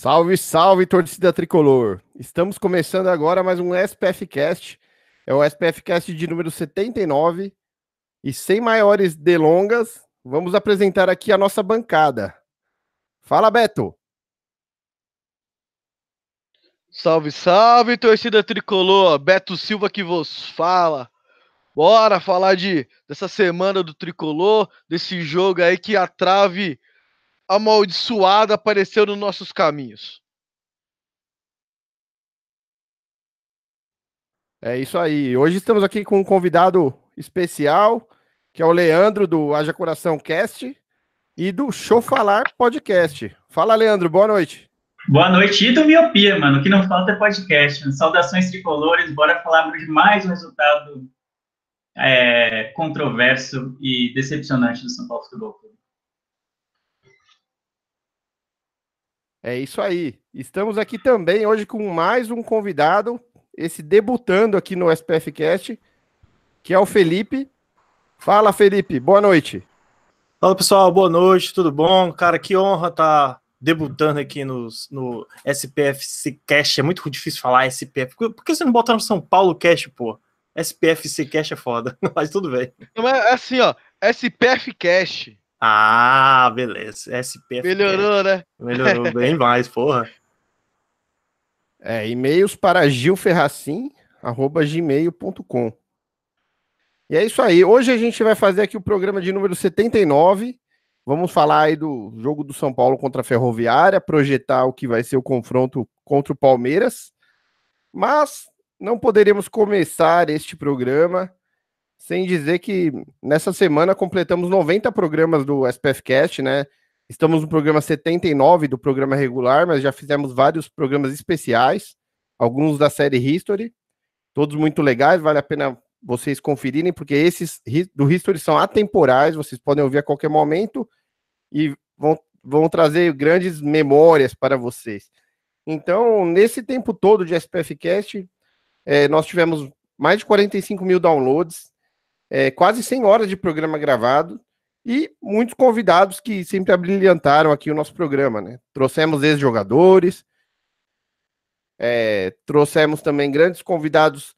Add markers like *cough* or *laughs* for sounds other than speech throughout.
Salve, salve, torcida tricolor! Estamos começando agora mais um SPF Cast. É o SPF Cast de número 79. E sem maiores delongas, vamos apresentar aqui a nossa bancada. Fala, Beto! Salve, salve, torcida tricolor! Beto Silva que vos fala. Bora falar de dessa semana do tricolor, desse jogo aí que a trave amaldiçoada apareceu nos nossos caminhos. É isso aí. Hoje estamos aqui com um convidado especial, que é o Leandro do Haja Coração Cast e do Show Falar Podcast. Fala, Leandro, boa noite. Boa noite e do Miopia, mano. O que não falta é podcast. Saudações tricolores, bora falar de mais um resultado é, controverso e decepcionante do São Paulo Futebol Clube. É isso aí. Estamos aqui também hoje com mais um convidado, esse debutando aqui no SPF Cast, que é o Felipe. Fala, Felipe. Boa noite. Fala, pessoal. Boa noite. Tudo bom? Cara, que honra estar tá debutando aqui no, no SPFC Cast. É muito difícil falar SPF. Por que você não bota no São Paulo Cast, pô? SPFC Cash é foda, *laughs* mas tudo bem. é assim, ó. SPF Cash. Ah, beleza. SPF. Melhorou, né? Melhorou *laughs* bem mais, porra. É, e-mails para gilferracim.gmail.com. E é isso aí. Hoje a gente vai fazer aqui o programa de número 79. Vamos falar aí do jogo do São Paulo contra a Ferroviária, projetar o que vai ser o confronto contra o Palmeiras. Mas não poderíamos começar este programa sem dizer que nessa semana completamos 90 programas do SPF Cast, né? Estamos no programa 79 do programa regular, mas já fizemos vários programas especiais, alguns da série History, todos muito legais, vale a pena vocês conferirem, porque esses do History são atemporais, vocês podem ouvir a qualquer momento e vão, vão trazer grandes memórias para vocês. Então, nesse tempo todo de SPF Cast, é, nós tivemos mais de 45 mil downloads, é, quase 100 horas de programa gravado e muitos convidados que sempre abrilhantaram aqui o nosso programa, né? Trouxemos ex-jogadores, é, trouxemos também grandes convidados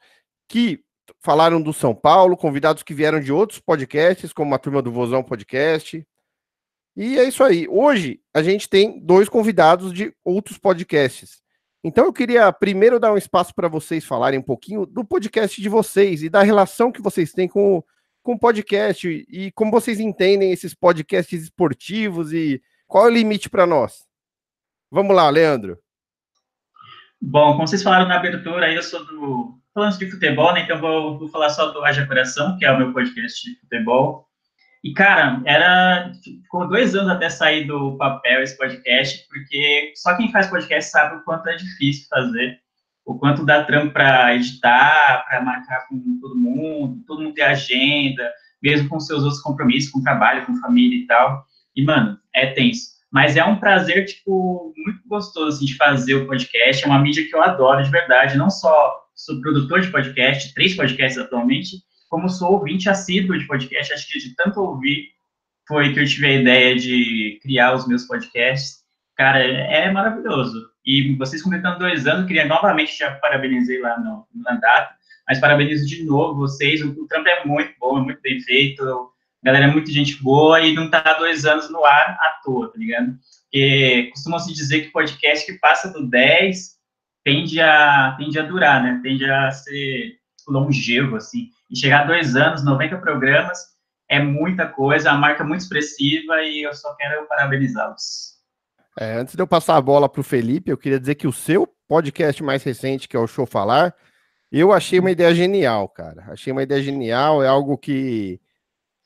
que falaram do São Paulo, convidados que vieram de outros podcasts, como a turma do Vozão Podcast. E é isso aí. Hoje a gente tem dois convidados de outros podcasts. Então eu queria primeiro dar um espaço para vocês falarem um pouquinho do podcast de vocês e da relação que vocês têm com, com o podcast e como vocês entendem esses podcasts esportivos e qual é o limite para nós. Vamos lá, Leandro. Bom, como vocês falaram na abertura, eu sou do falando de futebol, né? Então vou, vou falar só do Haja Coração, que é o meu podcast de futebol. E, cara, era. Ficou dois anos até sair do papel esse podcast, porque só quem faz podcast sabe o quanto é difícil fazer, o quanto dá trampo para editar, para marcar com todo mundo, todo mundo ter agenda, mesmo com seus outros compromissos, com trabalho, com família e tal. E, mano, é tenso. Mas é um prazer, tipo, muito gostoso, assim, de fazer o podcast. É uma mídia que eu adoro, de verdade. Não só sou produtor de podcast, três podcasts atualmente, como sou ouvinte assíduo de podcast, acho que de tanto ouvir foi que eu tive a ideia de criar os meus podcasts. Cara, é maravilhoso. E vocês completando dois anos, queria novamente já parabenizei lá no, no mandato, mas parabenizo de novo vocês. O, o trampo é muito bom, é muito bem feito. A galera é muito gente boa e não tá dois anos no ar à toa, tá ligado? Porque costumam se dizer que podcast que passa do 10 tende a, tende a durar, né? Tende a ser longevo, assim. E chegar a dois anos, 90 programas, é muita coisa, a marca é muito expressiva e eu só quero parabenizá-los. É, antes de eu passar a bola para o Felipe, eu queria dizer que o seu podcast mais recente, que é o Show Falar, eu achei uma ideia genial, cara. Achei uma ideia genial, é algo que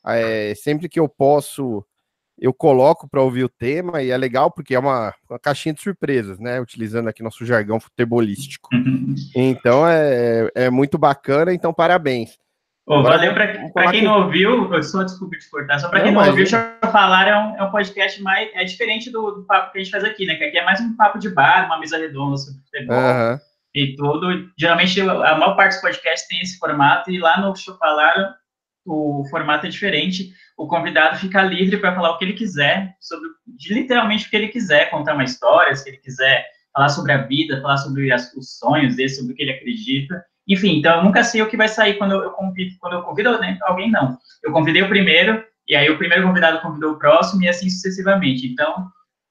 é, sempre que eu posso eu coloco para ouvir o tema e é legal porque é uma, uma, caixinha de surpresas, né? Utilizando aqui nosso jargão futebolístico. *laughs* Então é, é muito bacana, então parabéns. Oh, valeu para quem não ouviu, eu só desculpa te cortar, só para quem não, ouviu, deixa eu falar, é um, é um podcast mais, é diferente do, do, papo que a gente faz aqui, né? Que aqui é mais um papo de bar, uma mesa redonda sobre futebol uhum. e tudo. Geralmente a maior parte dos podcasts tem esse formato e lá no Show Falar o formato é diferente. o convidado fica livre para falar o que ele quiser, sobre literalmente o que ele quiser, contar uma história, se ele quiser falar sobre a vida, falar sobre as, os sonhos dele, sobre o que ele acredita. Enfim, então eu nunca sei o que vai sair quando eu convido, quando eu convido alguém, não. Eu convidei o primeiro, e aí o primeiro convidado convidou o próximo, e assim sucessivamente. Então,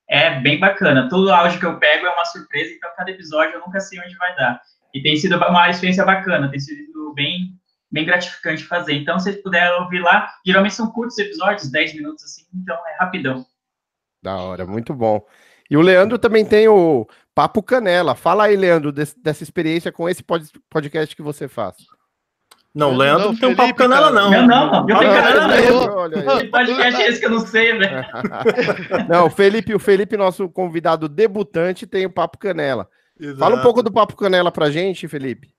é bem bacana. Todo áudio que eu pego é uma surpresa, então cada episódio eu nunca sei onde vai dar. E tem sido uma experiência bacana, tem sido bem, bem gratificante fazer. Então, se puderem ouvir lá, geralmente são curtos episódios, 10 minutos assim, então é rapidão. Da hora, muito bom. E o Leandro também tem o Papo Canela. Fala aí, Leandro, desse, dessa experiência com esse podcast que você faz. Não, Leandro não, tem um papo canela, não. Não, não, eu tenho canela não. Que podcast é esse que eu não sei, velho? *laughs* não, o Felipe, o Felipe, nosso convidado debutante, tem o papo canela. Exato. Fala um pouco do papo canela pra gente, Felipe.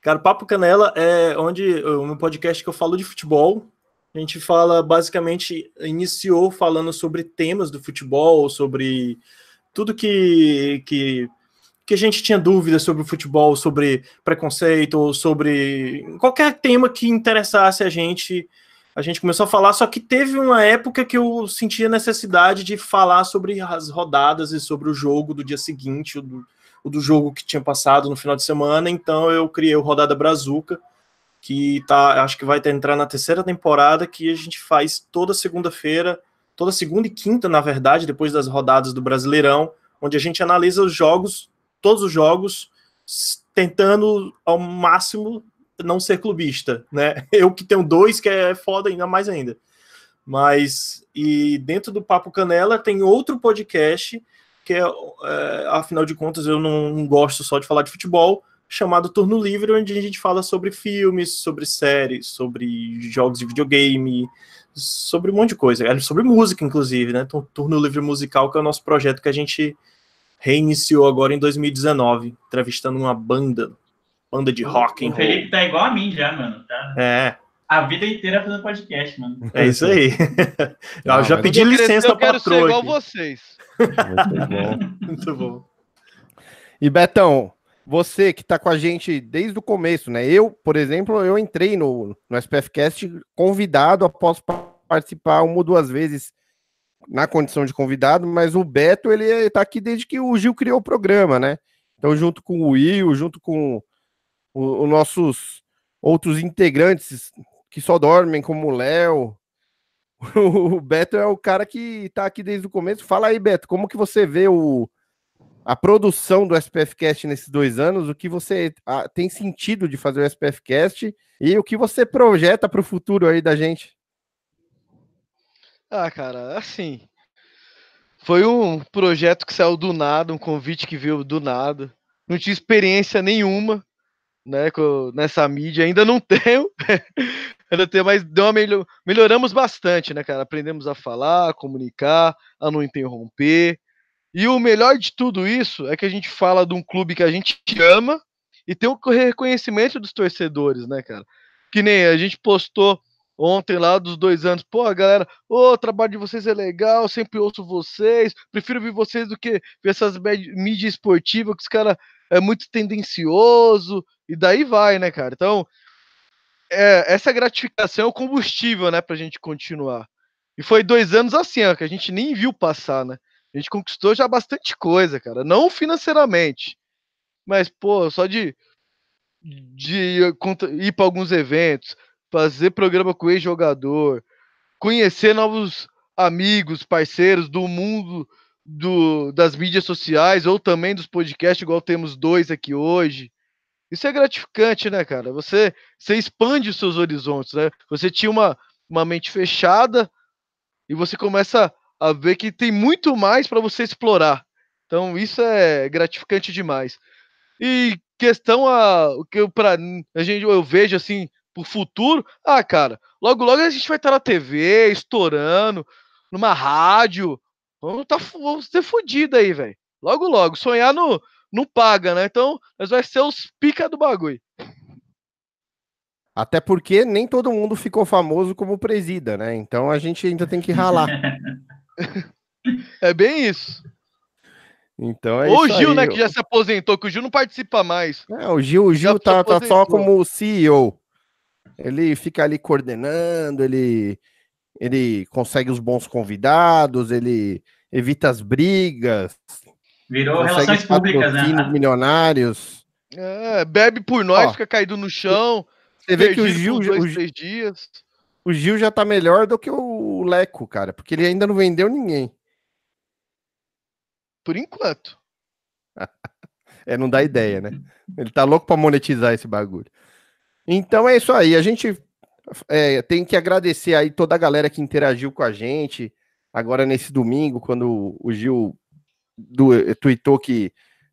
Cara, o Papo Canela é onde o meu podcast que eu falo de futebol. A gente fala basicamente iniciou falando sobre temas do futebol, sobre tudo que, que que a gente tinha dúvidas sobre o futebol, sobre preconceito, sobre qualquer tema que interessasse a gente, a gente começou a falar, só que teve uma época que eu sentia necessidade de falar sobre as rodadas e sobre o jogo do dia seguinte, o do, o do jogo que tinha passado no final de semana, então eu criei o Rodada Brazuca, que tá, acho que vai entrar na terceira temporada, que a gente faz toda segunda-feira, toda segunda e quinta, na verdade, depois das rodadas do Brasileirão, onde a gente analisa os jogos todos os jogos, tentando ao máximo não ser clubista, né? *laughs* Eu que tenho dois, que é foda ainda mais ainda. Mas, e dentro do Papo Canela tem outro podcast, que é, é afinal de contas, eu não, não gosto só de falar de futebol, chamado Turno Livre, onde a gente fala sobre filmes, sobre séries, sobre jogos de videogame, sobre um monte de coisa, é, sobre música, inclusive, né? Turno Livre Musical, que é o nosso projeto que a gente reiniciou agora em 2019, entrevistando uma banda, banda de rock. O, o Felipe tá igual a mim já, mano. Tá? É. A vida inteira fazendo podcast, mano. É isso aí. *laughs* Não, eu já pedi licença para Eu quero ser igual vocês. *laughs* Muito bom. Muito bom. E Betão, você que está com a gente desde o começo, né? Eu, por exemplo, eu entrei no, no SPFcast convidado após participar uma ou duas vezes na condição de convidado, mas o Beto, ele está aqui desde que o Gil criou o programa, né? Então, junto com o Will, junto com os nossos outros integrantes que só dormem, como o Léo, *laughs* o Beto é o cara que está aqui desde o começo. Fala aí, Beto, como que você vê o, a produção do SPFcast nesses dois anos? O que você a, tem sentido de fazer o SPFcast e o que você projeta para o futuro aí da gente? Ah, cara, assim. Foi um projeto que saiu do nada, um convite que veio do nada. Não tinha experiência nenhuma, né, nessa mídia. Ainda não *laughs* tenho. ainda tenho, mas deu uma melhor, melhoramos bastante, né, cara? Aprendemos a falar, a comunicar, a não interromper. E o melhor de tudo isso é que a gente fala de um clube que a gente ama e tem o reconhecimento dos torcedores, né, cara? Que nem a gente postou ontem lá dos dois anos. Pô, galera, o trabalho de vocês é legal, sempre ouço vocês, prefiro ver vocês do que ver essas mídias esportivas que os caras é muito tendencioso, e daí vai, né, cara? Então, é, essa gratificação é o combustível, né, pra gente continuar. E foi dois anos assim, ó, que a gente nem viu passar, né? A gente conquistou já bastante coisa, cara. Não financeiramente, mas, pô, só de, de ir para alguns eventos, fazer programa com ex-jogador, conhecer novos amigos, parceiros do mundo do, das mídias sociais ou também dos podcasts, igual temos dois aqui hoje. Isso é gratificante, né, cara? Você, você expande os seus horizontes, né? Você tinha uma, uma mente fechada e você começa a ver que tem muito mais para você explorar. Então, isso é gratificante demais. E questão a o que eu para a gente eu vejo assim pro futuro, ah, cara, logo logo a gente vai estar na TV, estourando, numa rádio. Vamos, tá, vamos ter fudido aí, velho. Logo logo. Sonhar no, não paga, né? Então, nós vai ser os pica do bagulho. Até porque nem todo mundo ficou famoso como presida, né? Então a gente ainda tem que ralar. *laughs* é bem isso. Então é Ou o Gil, aí. né, que já se aposentou, que o Gil não participa mais. É, o Gil, o Gil tá, tá só como CEO. Ele fica ali coordenando, ele ele consegue os bons convidados, ele evita as brigas. Virou relações públicas, né? milionários. É, bebe por nós, Ó, fica caído no chão. Você vê que o Gil, dois, o, três dias. O Gil já tá melhor do que o Leco, cara, porque ele ainda não vendeu ninguém. Por enquanto. *laughs* é, não dá ideia, né? Ele tá louco para monetizar esse bagulho. Então é isso aí. A gente é, tem que agradecer aí toda a galera que interagiu com a gente agora nesse domingo, quando o Gil do, tweetou que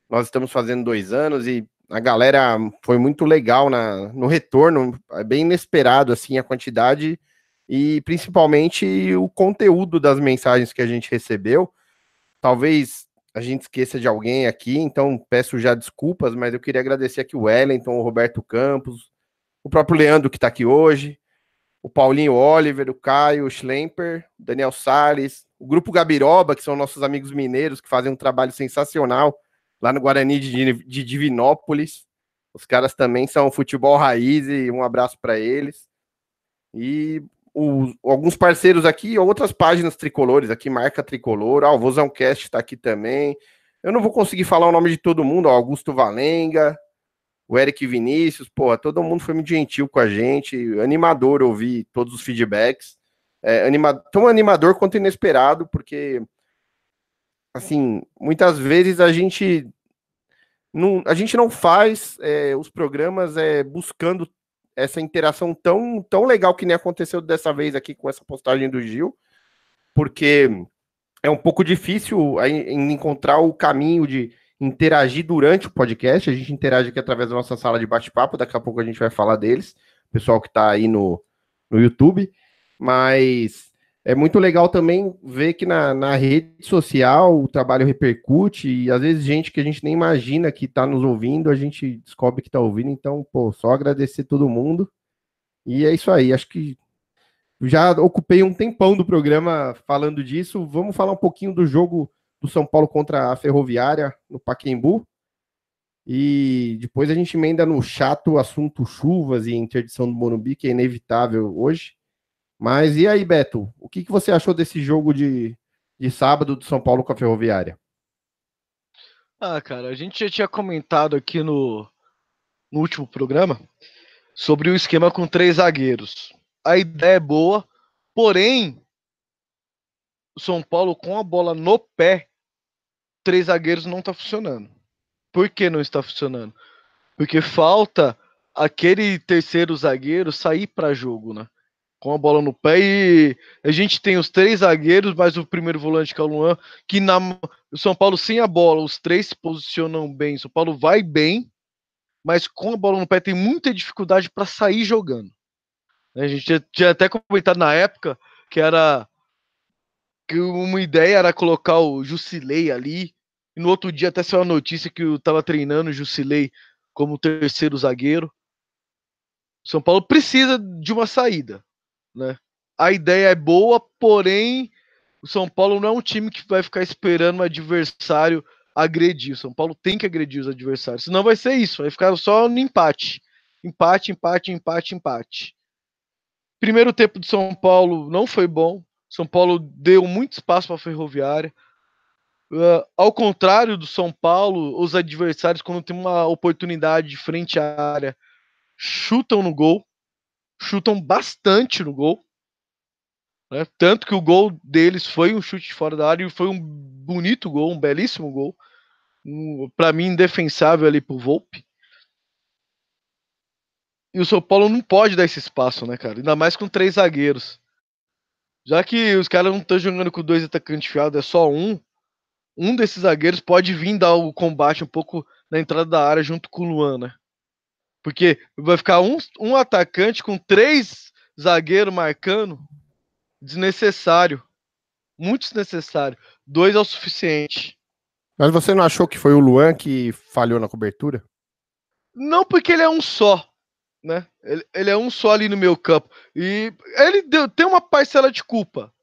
nós estamos fazendo dois anos e a galera foi muito legal na, no retorno, é bem inesperado assim a quantidade e principalmente o conteúdo das mensagens que a gente recebeu. Talvez a gente esqueça de alguém aqui, então peço já desculpas, mas eu queria agradecer aqui o Wellington, o Roberto Campos, o próprio Leandro que está aqui hoje, o Paulinho Oliver, o Caio, o Schlemper, o Daniel Salles, o Grupo Gabiroba, que são nossos amigos mineiros que fazem um trabalho sensacional lá no Guarani de, Divinópolis. Os caras também são futebol raiz e um abraço para eles. E o, alguns parceiros aqui, outras páginas tricolores aqui, marca tricolor. Ah, o Vozão Cast está aqui também. Eu não vou conseguir falar o nome de todo mundo, ó, Augusto Valenga, o Eric Vinícius, pô, todo mundo foi muito gentil com a gente, animador ouvir todos os feedbacks, é, anima, tão animador quanto inesperado, porque, assim, muitas vezes a gente não, a gente não faz é, os programas é, buscando essa interação tão, tão legal que nem aconteceu dessa vez aqui com essa postagem do Gil, porque é um pouco difícil encontrar o caminho de interagir durante o podcast. A gente interage aqui através da nossa sala de bate-papo. Daqui a pouco a gente vai falar deles, pessoal que está aí no, no YouTube. Mas é muito legal também ver que na, na rede social o trabalho repercute e às vezes gente que a gente nem imagina que está nos ouvindo, a gente descobre que está ouvindo. Então, pô, só agradecer todo mundo. E é isso aí. Acho que já ocupei um tempão do programa falando disso. Vamos falar um pouquinho do jogo do São Paulo contra a Ferroviária no Paquembu. E depois a gente emenda no chato assunto chuvas e interdição do Morumbi, que é inevitável hoje. Mas e aí, Beto? O que, que você achou desse jogo de, de sábado do São Paulo com a Ferroviária? Ah, cara, a gente já tinha comentado aqui no, no último programa sobre o esquema com três zagueiros. A ideia é boa, porém, o São Paulo com a bola no pé três zagueiros não está funcionando. Por que não está funcionando? Porque falta aquele terceiro zagueiro sair para jogo, né? Com a bola no pé e a gente tem os três zagueiros, mais o primeiro volante que é o Luan, que na o São Paulo sem a bola, os três se posicionam bem. O São Paulo vai bem, mas com a bola no pé tem muita dificuldade para sair jogando. A gente tinha até comentado na época que era que uma ideia era colocar o Jusilei ali e no outro dia até saiu a notícia que eu tava treinando o Jusilei como terceiro zagueiro. São Paulo precisa de uma saída, né? A ideia é boa, porém o São Paulo não é um time que vai ficar esperando o adversário agredir. O São Paulo tem que agredir os adversários, senão vai ser isso, vai ficar só no empate. Empate, empate, empate, empate. Primeiro tempo do São Paulo não foi bom. São Paulo deu muito espaço para a Ferroviária. Uh, ao contrário do São Paulo, os adversários, quando tem uma oportunidade de frente à área, chutam no gol, chutam bastante no gol. Né? Tanto que o gol deles foi um chute fora da área e foi um bonito gol, um belíssimo gol. Um, Para mim, indefensável ali pro Volpe. E o São Paulo não pode dar esse espaço, né, cara? Ainda mais com três zagueiros. Já que os caras não estão jogando com dois atacantes fiados, é só um um desses zagueiros pode vir dar o combate um pouco na entrada da área junto com o Luan, né? Porque vai ficar um, um atacante com três zagueiros marcando desnecessário. Muito desnecessário. Dois é o suficiente. Mas você não achou que foi o Luan que falhou na cobertura? Não, porque ele é um só. Né? Ele, ele é um só ali no meu campo. E ele deu, tem uma parcela de culpa.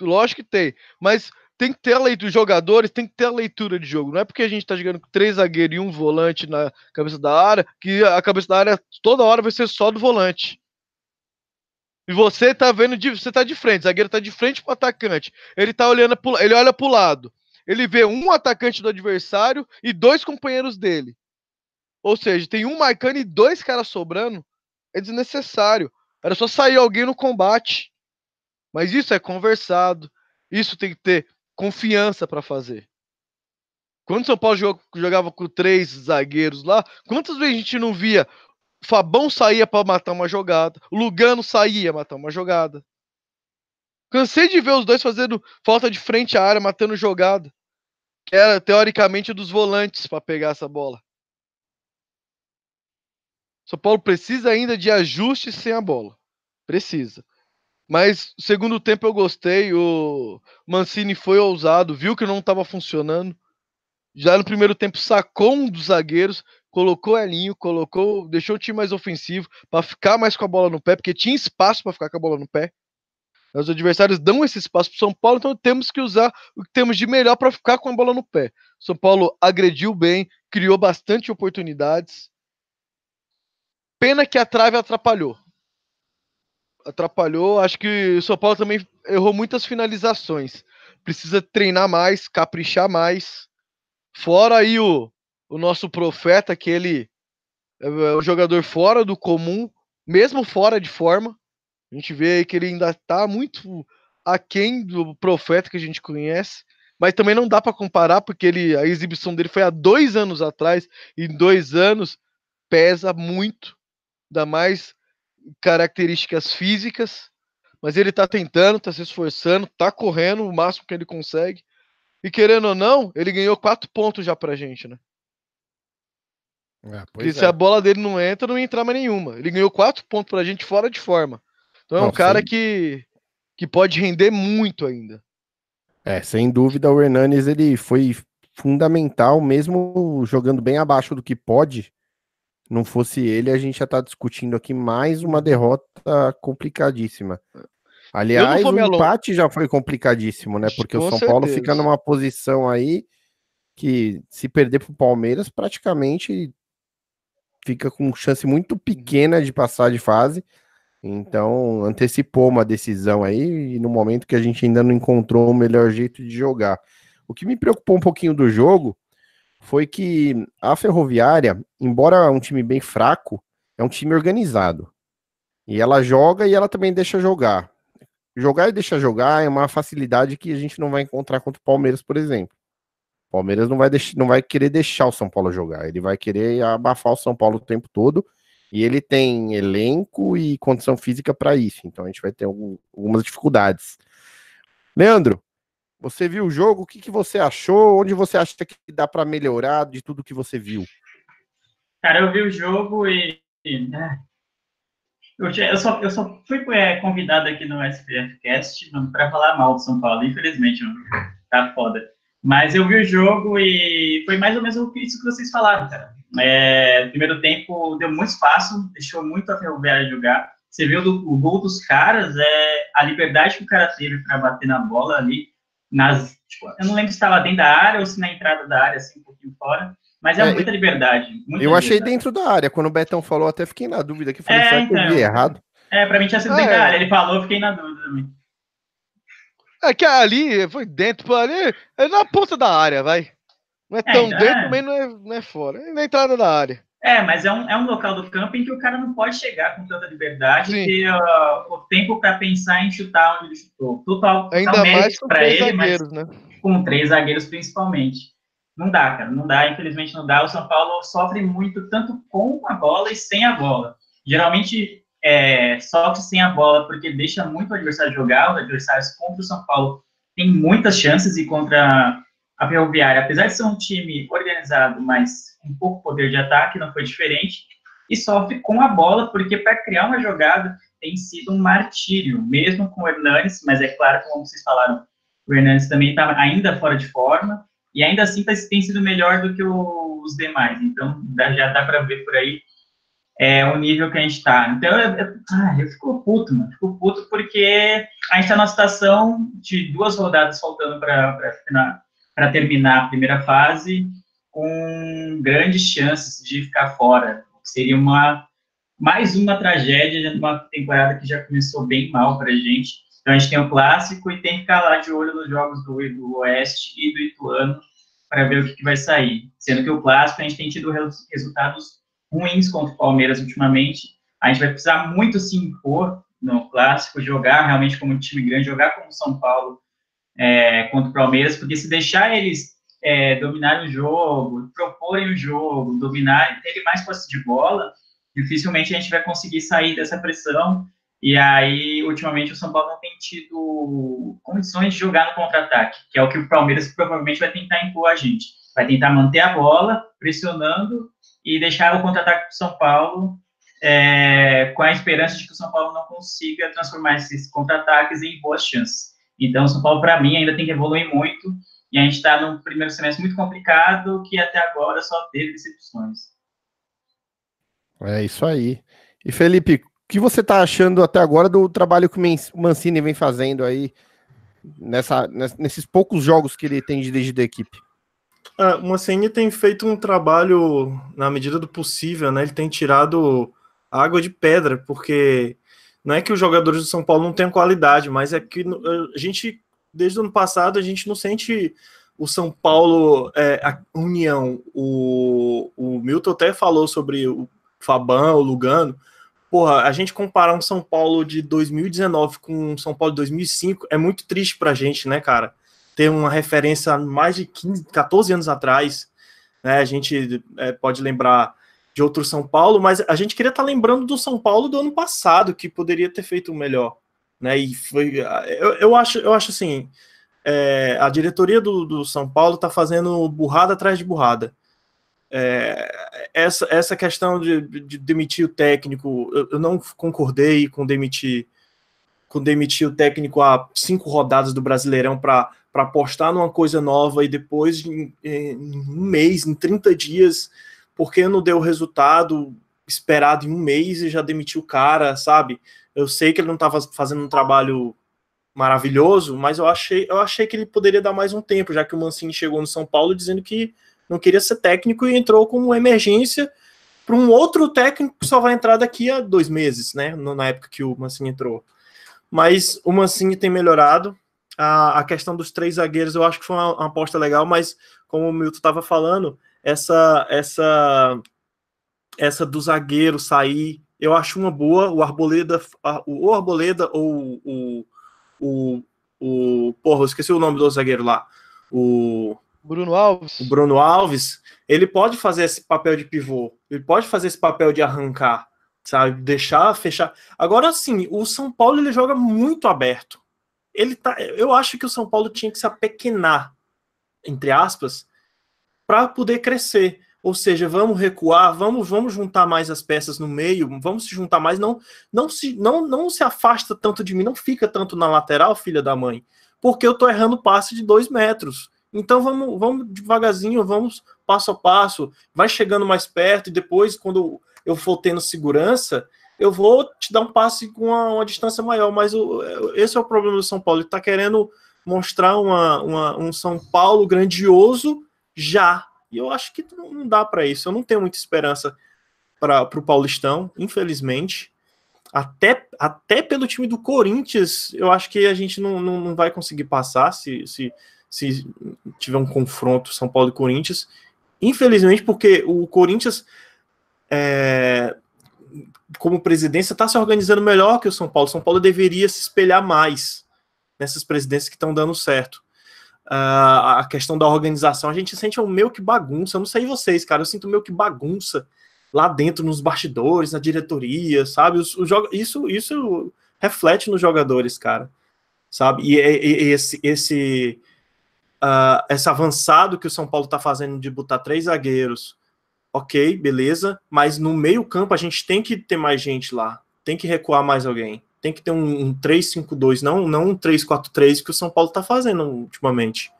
Lógico que tem. Mas tem que ter a leitura, os jogadores tem que ter a leitura de jogo. Não é porque a gente tá jogando com três zagueiros e um volante na cabeça da área que a cabeça da área toda hora vai ser só do volante. E você tá vendo, de, você tá de frente, o zagueiro tá de frente pro atacante. Ele tá olhando, pro, ele olha pro lado. Ele vê um atacante do adversário e dois companheiros dele. Ou seja, tem um marcando e dois caras sobrando. É desnecessário. Era só sair alguém no combate. Mas isso é conversado. Isso tem que ter confiança para fazer. Quando o São Paulo jogava com três zagueiros lá, quantas vezes a gente não via Fabão saía para matar uma jogada, Lugano saía matar uma jogada. Cansei de ver os dois fazendo falta de frente à área, matando jogada. Que era teoricamente dos volantes para pegar essa bola. São Paulo precisa ainda de ajustes sem a bola. Precisa. Mas segundo tempo eu gostei. O Mancini foi ousado, viu que não estava funcionando. Já no primeiro tempo sacou um dos zagueiros, colocou Elinho, colocou, deixou o time mais ofensivo para ficar mais com a bola no pé, porque tinha espaço para ficar com a bola no pé. Os adversários dão esse espaço para São Paulo, então temos que usar o que temos de melhor para ficar com a bola no pé. São Paulo agrediu bem, criou bastante oportunidades. Pena que a trave atrapalhou. Atrapalhou. Acho que o São Paulo também errou muitas finalizações. Precisa treinar mais, caprichar mais. Fora aí o, o nosso profeta, que ele é um jogador fora do comum, mesmo fora de forma. A gente vê aí que ele ainda está muito aquém do profeta que a gente conhece. Mas também não dá para comparar, porque ele, a exibição dele foi há dois anos atrás. Em dois anos pesa muito ainda mais características físicas, mas ele tá tentando, tá se esforçando, tá correndo o máximo que ele consegue. E querendo ou não, ele ganhou quatro pontos já pra gente, né? É, Porque é. se a bola dele não entra, não entra mais nenhuma. Ele ganhou quatro pontos pra gente fora de forma. Então é um cara que, que pode render muito ainda. É, sem dúvida o Hernanes ele foi fundamental, mesmo jogando bem abaixo do que pode, não fosse ele, a gente já tá discutindo aqui mais uma derrota complicadíssima. Aliás, o empate já foi complicadíssimo, né? Porque Com o São certeza. Paulo fica numa posição aí que, se perder pro Palmeiras, praticamente fica com chance muito pequena de passar de fase. Então, antecipou uma decisão aí, no momento que a gente ainda não encontrou o melhor jeito de jogar. O que me preocupou um pouquinho do jogo foi que a Ferroviária, embora um time bem fraco, é um time organizado. E ela joga e ela também deixa jogar. Jogar e deixar jogar é uma facilidade que a gente não vai encontrar contra o Palmeiras, por exemplo. O Palmeiras não vai, deixar, não vai querer deixar o São Paulo jogar, ele vai querer abafar o São Paulo o tempo todo. E ele tem elenco e condição física para isso. Então a gente vai ter algumas dificuldades. Leandro, você viu o jogo? O que, que você achou? Onde você acha que dá para melhorar de tudo que você viu? Cara, eu vi o jogo e. Né, eu, só, eu só fui é, convidado aqui no SPF Cast para falar mal do São Paulo, infelizmente, tá foda. Mas eu vi o jogo e foi mais ou menos isso que vocês falaram, cara. É, primeiro tempo deu muito espaço, deixou muito a Ferroviária jogar. Você viu do, o gol dos caras, é, a liberdade que o cara teve para bater na bola ali nas. Tipo, eu não lembro se estava dentro da área ou se na entrada da área, assim, um pouquinho fora. Mas é, é muita liberdade. Muita eu liberdade. achei dentro da área. Quando o Betão falou, até fiquei na dúvida que falei, é, será então, que eu vi então. errado? É, pra mim tinha sido ah, dentro é. da área. Ele falou, eu fiquei na dúvida também. É que ali foi dentro, ali, é na ponta da área, vai. Não é, é tão então, dentro, é. mas não é, não é fora. É na entrada da área. É, mas é um, é um local do campo em que o cara não pode chegar com tanta liberdade Sim. e ter uh, o tempo para pensar em chutar onde ele chutou. Total, Ainda mais com três ele, zagueiros, né? Com três zagueiros principalmente. Não dá, cara, não dá, infelizmente não dá. O São Paulo sofre muito, tanto com a bola e sem a bola. Geralmente é, sofre sem a bola porque deixa muito o adversário jogar. Os adversários contra o São Paulo têm muitas chances e contra a Ferroviária, apesar de ser um time organizado, mas com pouco poder de ataque, não foi diferente, e sofre com a bola, porque para criar uma jogada tem sido um martírio, mesmo com o Hernanes, mas é claro, como vocês falaram, o Hernanes também está ainda fora de forma, e ainda assim tá, tem sido melhor do que o, os demais, então já dá para ver por aí é, o nível que a gente está. Então, eu, eu, eu fico puto, mano, fico puto porque a gente está numa situação de duas rodadas faltando para terminar a primeira fase com grandes chances de ficar fora. Seria uma mais uma tragédia numa temporada que já começou bem mal para a gente. Então a gente tem o clássico e tem que ficar lá de olho nos jogos do, do Oeste e do Ituano para ver o que, que, vai sair. Sendo que o clássico a gente tem tido resultados ruins contra o Palmeiras ultimamente. A gente vai precisar muito se impor no clássico, jogar realmente como um time grande, jogar como São Paulo é, contra o Palmeiras, porque se deixar eles é, dominarem o jogo, proporem o jogo, dominarem, terem mais posse de bola, dificilmente a gente vai conseguir sair dessa pressão. E aí, ultimamente, o São Paulo não tem tido condições de jogar no contra-ataque, que é o que o Palmeiras provavelmente vai tentar impor a gente. Vai tentar manter a bola, pressionando e deixar o contra-ataque para o São Paulo, é, com a esperança de que o São Paulo não consiga transformar esses contra-ataques em boas chances. Então, o São Paulo, para mim, ainda tem que evoluir muito, e a gente está num primeiro semestre muito complicado, que até agora só teve decepções. É isso aí. E Felipe, o que você está achando até agora do trabalho que o Mancini vem fazendo aí nessa, nesses poucos jogos que ele tem dirigido a equipe? Ah, o Mancini tem feito um trabalho na medida do possível, né? Ele tem tirado água de pedra, porque não é que os jogadores do São Paulo não tenham qualidade, mas é que a gente, desde o ano passado, a gente não sente o São Paulo, é, a união. O, o Milton até falou sobre o Fabão, o Lugano. Porra, a gente comparar um São Paulo de 2019 com um São Paulo de 2005 é muito triste pra gente, né, cara? Ter uma referência mais de 15, 14 anos atrás, né? A gente é, pode lembrar de outro São Paulo, mas a gente queria estar tá lembrando do São Paulo do ano passado, que poderia ter feito melhor, né? E foi, eu, eu acho, eu acho assim, é, a diretoria do, do São Paulo está fazendo burrada atrás de burrada. É, essa, essa questão de, de, demitir o técnico, eu, eu, não concordei com demitir com demitir o técnico a cinco rodadas do Brasileirão para apostar numa coisa nova e depois, em, em, um mês, em 30 dias, porque não deu o resultado esperado em um mês e já demitiu o cara, sabe? Eu sei que ele não estava fazendo um trabalho maravilhoso, mas eu achei, eu achei que ele poderia dar mais um tempo, já que o Mancini chegou no São Paulo dizendo que não queria ser técnico e entrou como emergência para um outro técnico que só vai entrar daqui a dois meses, né? Na época que o Mancini entrou. Mas o Mancini tem melhorado. A, a questão dos três zagueiros eu acho que foi uma, uma aposta legal, mas como o Milton estava falando, essa essa essa do zagueiro sair, eu acho uma boa. O Arboleda, o Arboleda ou o, o, o porra, eu esqueci o nome do zagueiro lá. O Bruno Alves. O Bruno Alves, ele pode fazer esse papel de pivô, ele pode fazer esse papel de arrancar, sabe? Deixar, fechar. Agora sim, o São Paulo ele joga muito aberto. Ele tá, eu acho que o São Paulo tinha que se apequenar, entre aspas, para poder crescer. Ou seja, vamos recuar, vamos, vamos juntar mais as peças no meio, vamos se juntar mais, não, não se, não, não se afasta tanto de mim, não fica tanto na lateral, filha da mãe, porque eu tô errando passe de dois metros. Então vamos, vamos devagarzinho, vamos passo a passo, vai chegando mais perto e depois, quando eu for tendo segurança, eu vou te dar um passe com uma, uma distância maior. Mas o, esse é o problema do São Paulo. Ele está querendo mostrar uma, uma, um São Paulo grandioso já. E eu acho que não dá para isso. Eu não tenho muita esperança para o Paulistão, infelizmente. Até, até pelo time do Corinthians, eu acho que a gente não, não, não vai conseguir passar se, se se tiver um confronto São Paulo e Corinthians. Infelizmente, porque o Corinthians, é, como presidência, está se organizando melhor que o São Paulo. São Paulo deveria se espelhar mais nessas presidências que estão dando certo. Uh, a questão da organização, a gente sente um meio que bagunça. Eu não sei vocês, cara, eu sinto meio que bagunça lá dentro, nos bastidores, na diretoria, sabe? Os, os, isso, isso reflete nos jogadores, cara, sabe? E, e, e esse, esse uh, esse avançado que o São Paulo está fazendo de botar três zagueiros, ok, beleza, mas no meio campo a gente tem que ter mais gente lá, tem que recuar mais alguém, tem que ter um, um 3-5-2, não, não um 3-4-3 que o São Paulo está fazendo ultimamente.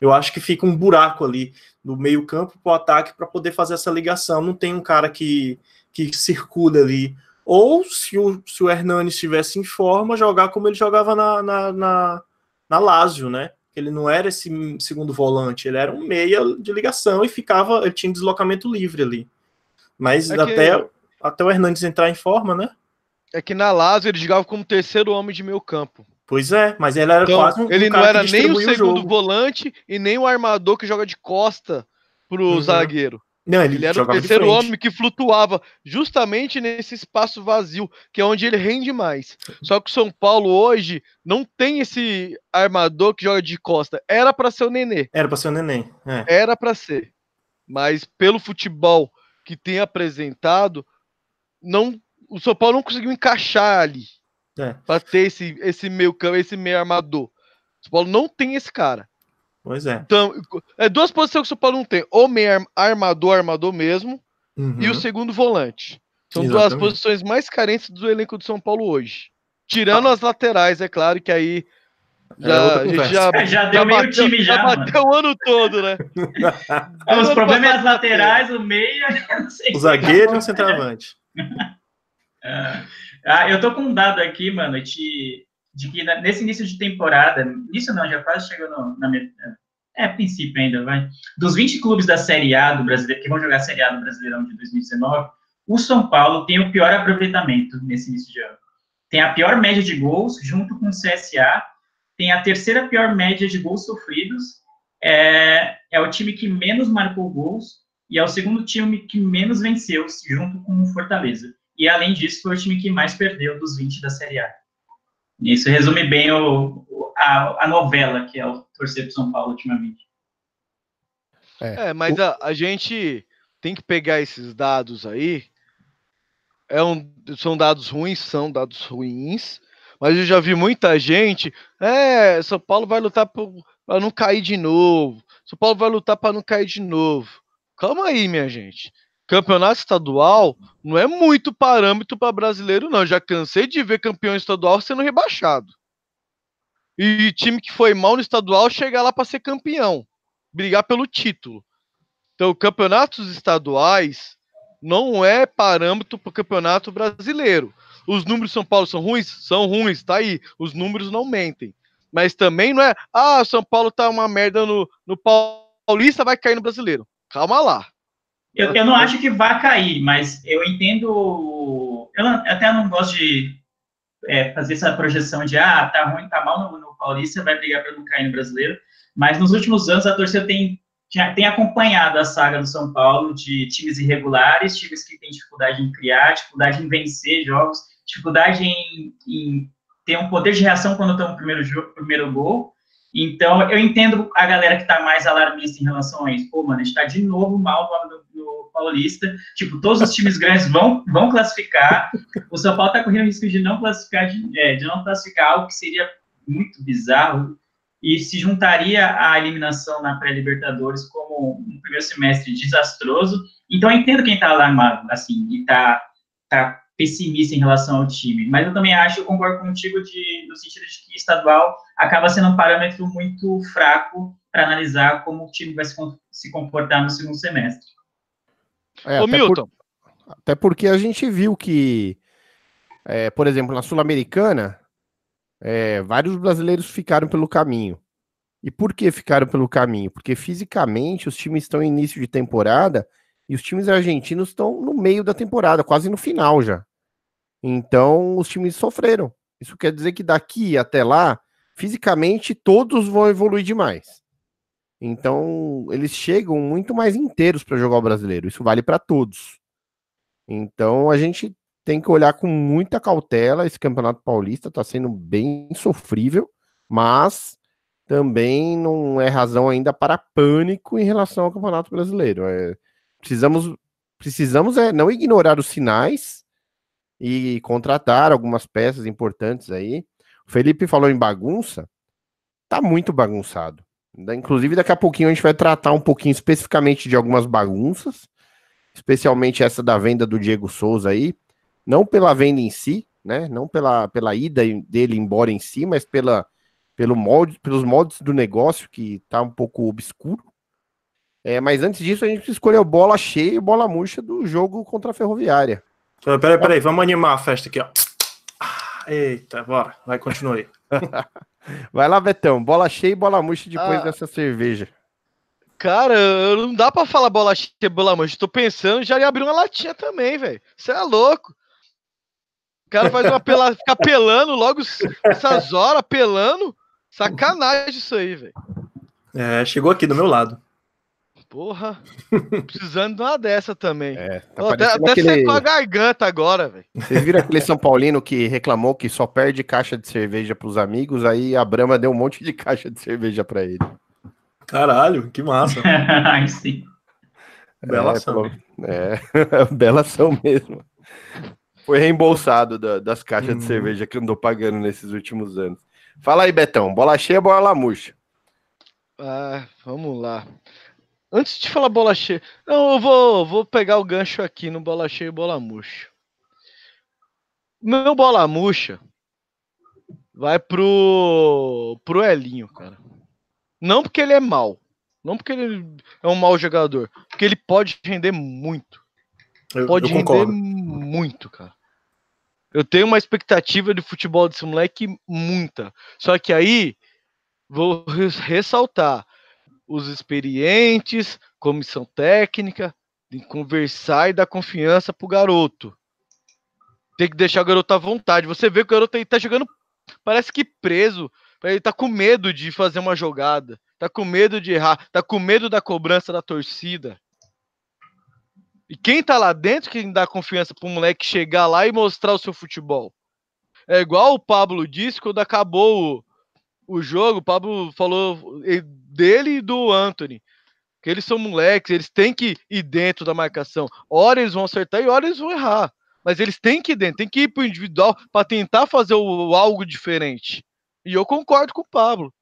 Eu acho que fica um buraco ali no meio campo para o ataque para poder fazer essa ligação. Não tem um cara que, que circula ali. Ou se o, se o Hernani estivesse em forma, jogar como ele jogava na, na, na, na Lazio, né? ele não era esse segundo volante, ele era um meia de ligação e ficava, ele tinha deslocamento livre ali. Mas é até. até o Hernandes entrar em forma, né? É que na Lazio ele jogava como terceiro homem de meio campo. Pois é, mas ele era Então, quase um ele não era nem o segundo jogo. volante e nem o armador que joga de costa pro Uhum. zagueiro. Não, ele, Ele era o terceiro homem que flutuava justamente nesse espaço vazio, que é onde ele rende mais. Só que o São Paulo hoje não tem esse armador que joga de costa. Era pra ser o Nenê, Era pra ser o neném. É. era pra ser. Mas pelo futebol que tem apresentado, não o São Paulo não conseguiu encaixar ali É. Pra ter esse esse meio campo, esse meio armador. O São Paulo não tem esse cara. Pois é. Então, é duas posições que o São Paulo não tem. Ou meio arm- armador, armador mesmo, e o Uhum. segundo volante. São duas Exatamente. posições mais carentes do elenco do São Paulo hoje. Tirando as laterais, é claro que aí É já, conversa. já, É, *laughs* já deu meio bateu, time já, mano. bateu o ano todo, né? *laughs* Ah, Os problemas é as laterais, o *laughs* sei. O zagueiro e o centroavante. Ah, eu tô com um dado aqui, mano, de, de que nesse início de temporada, início não, já quase chegou no, na metade. É, princípio ainda, vai. Dos 20 clubes da Série A do Brasileiro, que vão jogar a Série A do Brasileirão de 2019, o São Paulo tem o pior aproveitamento nesse início de ano. Tem a pior média de gols, junto com o CSA, tem a terceira pior média de gols sofridos, é, é o time que menos marcou gols e é o segundo time que menos venceu, junto com o Fortaleza. E além disso, foi o time que mais perdeu dos 20 da Série A. Isso resume bem o, o- a, a novela que é o torcer pro São Paulo ultimamente. É, mas a, a gente tem que pegar esses dados aí. É um, são dados ruins, são dados ruins. Mas eu já vi muita gente. É, São Paulo vai lutar para não cair de novo. São Paulo vai lutar para não cair de novo. Calma aí, minha gente. Campeonato estadual não é muito parâmetro para brasileiro, não. Já cansei de ver campeão estadual sendo rebaixado. E time que foi mal no estadual chegar lá para ser campeão brigar pelo título. Então, campeonatos estaduais não é parâmetro para o campeonato brasileiro. Os números de São Paulo são ruins? São ruins, tá aí. Os números não mentem. Mas também não é, ah, São Paulo tá uma merda no, no Paulista, vai cair no brasileiro. Calma lá. Eu, eu não acho que vá cair, mas eu entendo. Eu até não gosto de é, fazer essa projeção de ah, tá ruim, tá mal no, no Paulista, vai brigar para não cair no brasileiro. Mas nos últimos anos a torcida tem, tem acompanhado a saga do São Paulo de times irregulares, times que têm dificuldade em criar, dificuldade em vencer jogos, dificuldade em, em ter um poder de reação quando estão no primeiro, jogo, primeiro gol. Então, eu entendo a galera que tá mais alarmista em relação a isso. Pô, mano, a gente tá de novo mal no, no Paulista. Tipo, todos os times grandes vão, vão classificar. O São Paulo tá correndo risco de não classificar, de, é, de não classificar, algo que seria muito bizarro. E se juntaria à eliminação na pré-Libertadores como um primeiro semestre desastroso. Então, eu entendo quem tá alarmado, assim, e tá, tá pessimista em relação ao time. Mas eu também acho, eu concordo contigo de, no sentido de que estadual acaba sendo um parâmetro muito fraco para analisar como o time vai se, se comportar no segundo semestre. É, Ô, até, por- Milton, até porque a gente viu que, é, por exemplo, na Sul-Americana, é, vários brasileiros ficaram pelo caminho. E por que ficaram pelo caminho? Porque fisicamente os times estão em início de temporada e os times argentinos estão no meio da temporada, quase no final já. Então os times sofreram. Isso quer dizer que daqui até lá, fisicamente, todos vão evoluir demais. Então, eles chegam muito mais inteiros para jogar o brasileiro. Isso vale para todos. Então, a gente tem que olhar com muita cautela. Esse Campeonato Paulista está sendo bem sofrível, mas também não é razão ainda para pânico em relação ao Campeonato Brasileiro. É, precisamos precisamos é, não ignorar os sinais e contratar algumas peças importantes aí. O Felipe falou em bagunça. Tá muito bagunçado. Inclusive, daqui a pouquinho a gente vai tratar um pouquinho especificamente de algumas bagunças, especialmente essa da venda do Diego Souza aí, não pela venda em si, né? Não pela, pela ida dele embora em si, mas pela, pelo molde, pelos moldes do negócio que tá um pouco obscuro. É, mas antes disso, a gente o bola cheia e bola murcha do jogo contra a Ferroviária. Peraí, peraí, peraí, vamos animar a festa aqui, ó. Ah, Eita, bora, vai, continue aí. *laughs* Vai lá, Betão, bola cheia e bola murcha depois Ah. dessa cerveja. Cara, não dá pra falar bola cheia, bola murcha. Tô pensando já em abrir uma latinha também, velho. Você é louco. O cara faz uma pelada, *laughs* fica pelando logo essas horas, pelando. Sacanagem isso aí, velho. É, chegou aqui do meu lado. Porra, precisando de uma dessa também. É, tá Ó, até aquele... secou a garganta agora, velho. Vocês viram aquele São Paulino que reclamou que só perde caixa de cerveja pros amigos, aí a Brahma deu um monte de caixa de cerveja pra ele. Caralho, que massa. *laughs* Ai, sim. Bela é, ação. É, *laughs* bela ação mesmo. Foi reembolsado da- das caixas de Hum. cerveja que andou pagando nesses últimos anos. Fala aí, Betão. Bola cheia, bola murcha. Ah, vamos lá. Antes de falar bola cheia, não, eu vou, vou pegar o gancho aqui no bola cheia e bola murcha. Meu bola murcha vai pro pro Elinho, cara. Não porque ele é mau, não porque ele é um mau jogador, porque ele pode render muito. Eu, Pode eu render concordo. muito, cara. Eu tenho uma expectativa de futebol desse moleque muita. Só que aí vou res- ressaltar os experientes, comissão técnica, tem que conversar e dar confiança pro garoto. Tem que deixar o garoto à vontade. Você vê que o garoto aí tá jogando, parece que preso. Ele tá com medo de fazer uma jogada. Tá com medo de errar. Tá com medo da cobrança da torcida. E quem tá lá dentro que dá confiança pro moleque chegar lá e mostrar o seu futebol. É igual o Pablo disse quando acabou o, jogo, o Pablo falou dele e do Anthony. Que eles são moleques, eles têm que ir dentro da marcação. Hora eles vão acertar e hora eles vão errar. Mas eles têm que ir dentro, tem que ir pro individual para tentar fazer o, algo diferente. E eu concordo com o Pablo.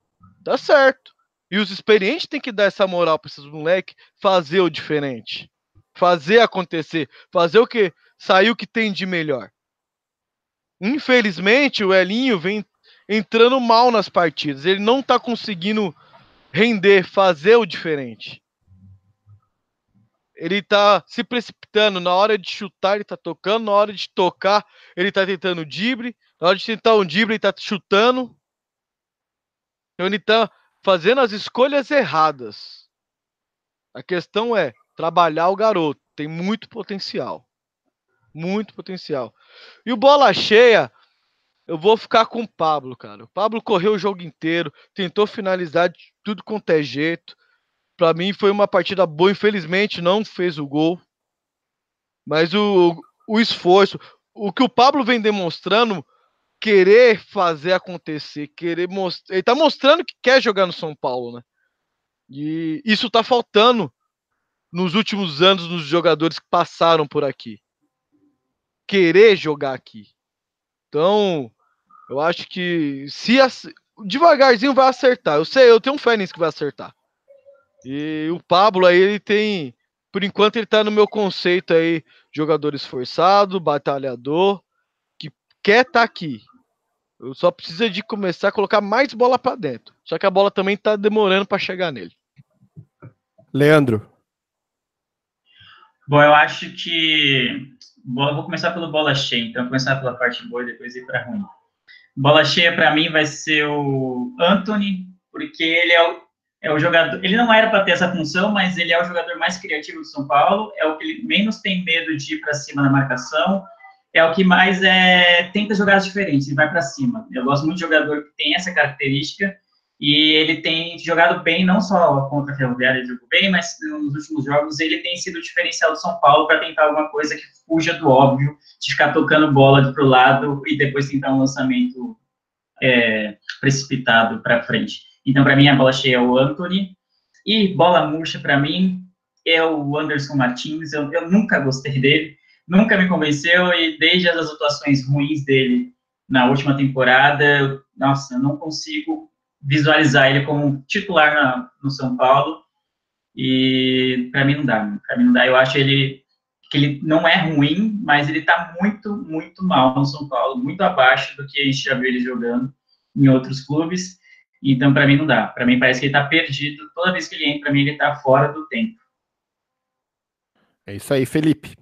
Tá certo. E os experientes têm que dar essa moral para esses moleques fazer o diferente fazer acontecer, fazer o que sair o que tem de melhor. Infelizmente, o Elinho vem entrando mal nas partidas. Ele não tá conseguindo render, fazer o diferente. Ele tá se precipitando na hora de chutar, ele tá tocando, na hora de tocar, ele tá tentando drible, na hora de tentar um drible, ele tá chutando. Então ele tá fazendo as escolhas erradas. A questão é trabalhar o garoto. Tem muito potencial. Muito potencial. E o bola cheia, eu vou ficar com o Pablo, cara. O Pablo correu o jogo inteiro, tentou finalizar de tudo quanto é jeito. Pra mim foi uma partida boa, infelizmente não fez o gol. Mas o, o esforço, o que o Pablo vem demonstrando, querer fazer acontecer, querer mostrar, ele tá mostrando que quer jogar no São Paulo, né? E isso tá faltando nos últimos anos nos jogadores que passaram por aqui. Querer jogar aqui. Então, eu acho que se ac- devagarzinho vai acertar. Eu sei, eu tenho um fé nisso que vai acertar. E o Pablo aí, ele tem, por enquanto ele tá no meu conceito aí, jogador esforçado, batalhador, que quer estar aqui. Eu só preciso de começar a colocar mais bola para dentro. Só que a bola também tá demorando para chegar nele. Leandro. Bom, eu acho que. Vou começar pelo bola cheia, então começar pela parte boa e depois ir para ruim. Bola cheia para mim vai ser o Anthony, porque ele é o, é o jogador. Ele não era para ter essa função, mas ele é o jogador mais criativo do São Paulo, é o que ele menos tem medo de ir para cima na marcação, é o que mais é, tenta jogadas diferentes, ele vai para cima. Eu gosto muito de jogador que tem essa característica e ele tem jogado bem, não só contra a Ferroviária, ele jogou bem, mas nos últimos jogos ele tem sido o diferencial do São Paulo para tentar alguma coisa que fuja do óbvio, de ficar tocando bola para o lado e depois tentar um lançamento é, precipitado para frente. Então, para mim, a bola cheia é o Anthony. E bola murcha, para mim, é o Anderson Martins. Eu, eu nunca gostei dele, nunca me convenceu, e desde as atuações ruins dele na última temporada, nossa, eu não consigo visualizar ele como titular na- no São Paulo. E para mim não dá. Para mim não dá. Eu acho ele que ele não é ruim, mas ele está muito, muito mal no São Paulo, muito abaixo do que a gente já viu ele jogando em outros clubes. Então, para mim, não dá. Para mim, parece que ele está perdido. Toda vez que ele entra, para mim, ele está fora do tempo. É isso aí, Felipe.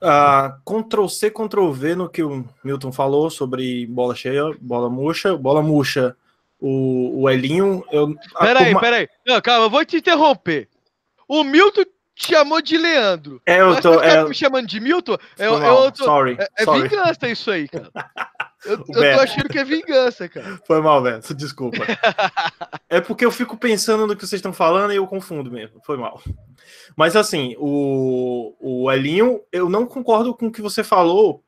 Ah, Ctrl C, Ctrl V no que o Milton falou sobre bola cheia, bola murcha. Bola murcha O, o Elinho. Eu, peraí, turma... peraí. Não, calma, eu vou te interromper. O Milton te chamou de Leandro. É, eu tô. É... me chamando de Milton? É, é, sorry, é, é sorry. vingança isso aí, cara. *laughs* Eu, eu tô achando que é vingança, cara. *laughs* Foi mal, Beto. Desculpa. *laughs* é porque eu fico pensando no que vocês estão falando e eu confundo mesmo. Foi mal. Mas assim, o, o Elinho, eu não concordo com o que você falou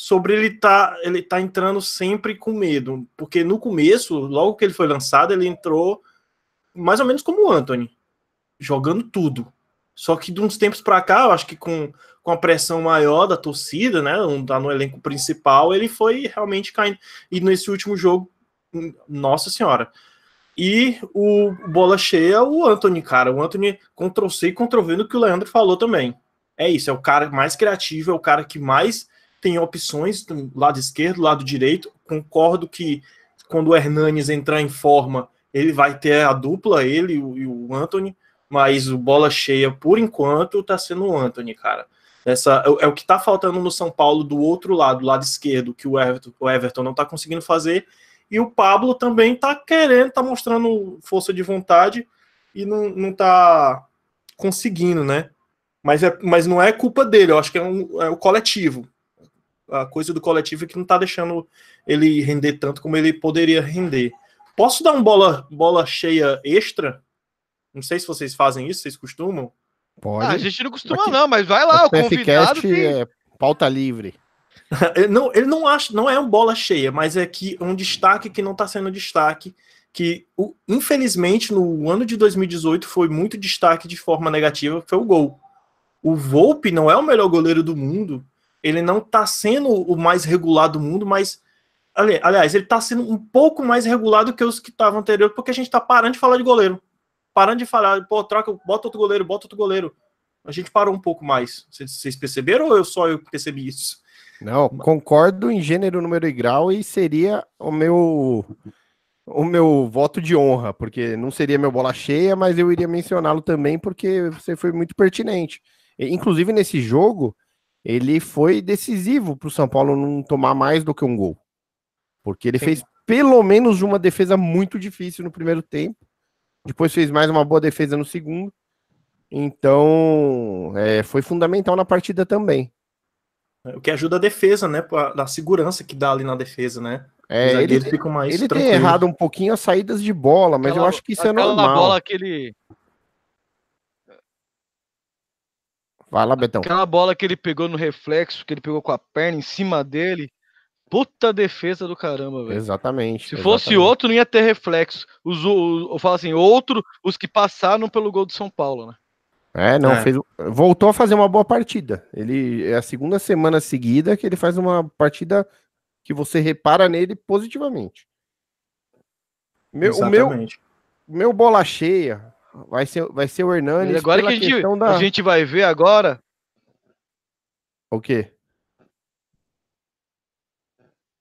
sobre ele tá, ele tá entrando sempre com medo. Porque no começo, logo que ele foi lançado, ele entrou mais ou menos como o Anthony, jogando tudo. Só que de uns tempos para cá, eu acho que com, com a pressão maior da torcida, né? Não tá no elenco principal, ele foi realmente caindo. E nesse último jogo, nossa senhora. E o bola cheia, o Anthony, cara. O Anthony Ctrl C e V no que o Leandro falou também. É isso, é o cara mais criativo, é o cara que mais tem opções do lado esquerdo, do lado direito. Concordo que quando o Hernanes entrar em forma, ele vai ter a dupla, ele e o Anthony mas o bola cheia, por enquanto, tá sendo o Anthony, cara. Essa, é, é o que tá faltando no São Paulo do outro lado, do lado esquerdo, que o Everton, o Everton não tá conseguindo fazer. E o Pablo também tá querendo, tá mostrando força de vontade e não, não tá conseguindo, né? Mas, é, mas não é culpa dele, eu acho que é, um, é o coletivo. A coisa do coletivo é que não tá deixando ele render tanto como ele poderia render. Posso dar um bola, bola cheia extra não sei se vocês fazem isso, vocês costumam? Pode. Ah, a gente não costuma, Aqui, não, mas vai lá, o convidado. Que... É pauta livre. *laughs* ele, não, ele não acha, não é um bola cheia, mas é que um destaque que não está sendo destaque, que infelizmente no ano de 2018 foi muito destaque de forma negativa, foi o gol. O Volpe não é o melhor goleiro do mundo, ele não está sendo o mais regular do mundo, mas aliás, ele está sendo um pouco mais regular do que os que estavam anterior, porque a gente está parando de falar de goleiro parando de falar, pô, troca, bota outro goleiro, bota outro goleiro. A gente parou um pouco mais. Vocês perceberam ou eu só eu percebi isso? Não, concordo em gênero, número e grau e seria o meu o meu voto de honra, porque não seria meu bola cheia, mas eu iria mencioná-lo também porque você foi muito pertinente. Inclusive nesse jogo, ele foi decisivo para o São Paulo não tomar mais do que um gol. Porque ele Sim. fez pelo menos uma defesa muito difícil no primeiro tempo depois fez mais uma boa defesa no segundo. Então, é, foi fundamental na partida também. É, o que ajuda a defesa, né? A, segurança que dá ali na defesa, né? É, ele, mais ele tem errado um pouquinho as saídas de bola, mas aquela, eu acho que isso é normal. bola que ele... Vai lá, Betão. Aquela bola que ele pegou no reflexo, que ele pegou com a perna em cima dele, Puta defesa do caramba, velho. Exatamente. Se exatamente. fosse outro, não ia ter reflexo. Os, os, eu falo assim, outro, os que passaram pelo gol do São Paulo, né? É, não, é. Fez, voltou a fazer uma boa partida. Ele é a segunda semana seguida que ele faz uma partida que você repara nele positivamente. Meu, o meu, meu bola cheia vai ser, vai ser o Hernani. Agora que a gente, da... a gente vai ver agora. O quê?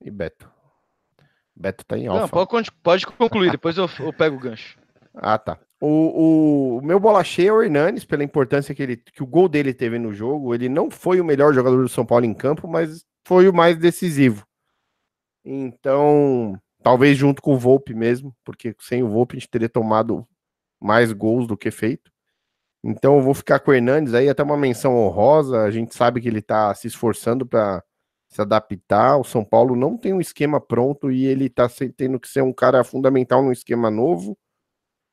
e Beto. Beto tá em alfa. Não, pode, pode concluir, depois eu, eu, pego o gancho. Ah, tá. O, o, meu bola cheia é o Hernanes, pela importância que, ele, que o gol dele teve no jogo. Ele não foi o melhor jogador do São Paulo em campo, mas foi o mais decisivo. Então, talvez junto com o Volpe mesmo, porque sem o Volpe a gente teria tomado mais gols do que feito. Então, eu vou ficar com o Hernandes aí, até uma menção honrosa. A gente sabe que ele tá se esforçando para se adaptar. O São Paulo não tem um esquema pronto e ele está tendo que ser um cara fundamental num esquema novo,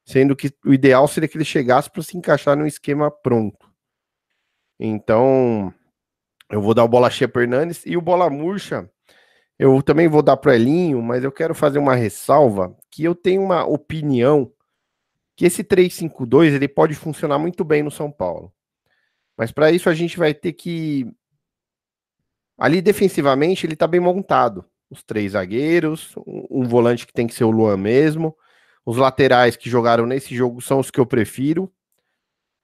sendo que o ideal seria que ele chegasse para se encaixar num esquema pronto. Então, eu vou dar o bola cheia para Hernandes e o bola murcha. Eu também vou dar para Elinho, mas eu quero fazer uma ressalva que eu tenho uma opinião que esse 3-5-2 ele pode funcionar muito bem no São Paulo. Mas para isso a gente vai ter que Ali defensivamente ele tá bem montado. Os três zagueiros, um, um volante que tem que ser o Luan mesmo. Os laterais que jogaram nesse jogo são os que eu prefiro,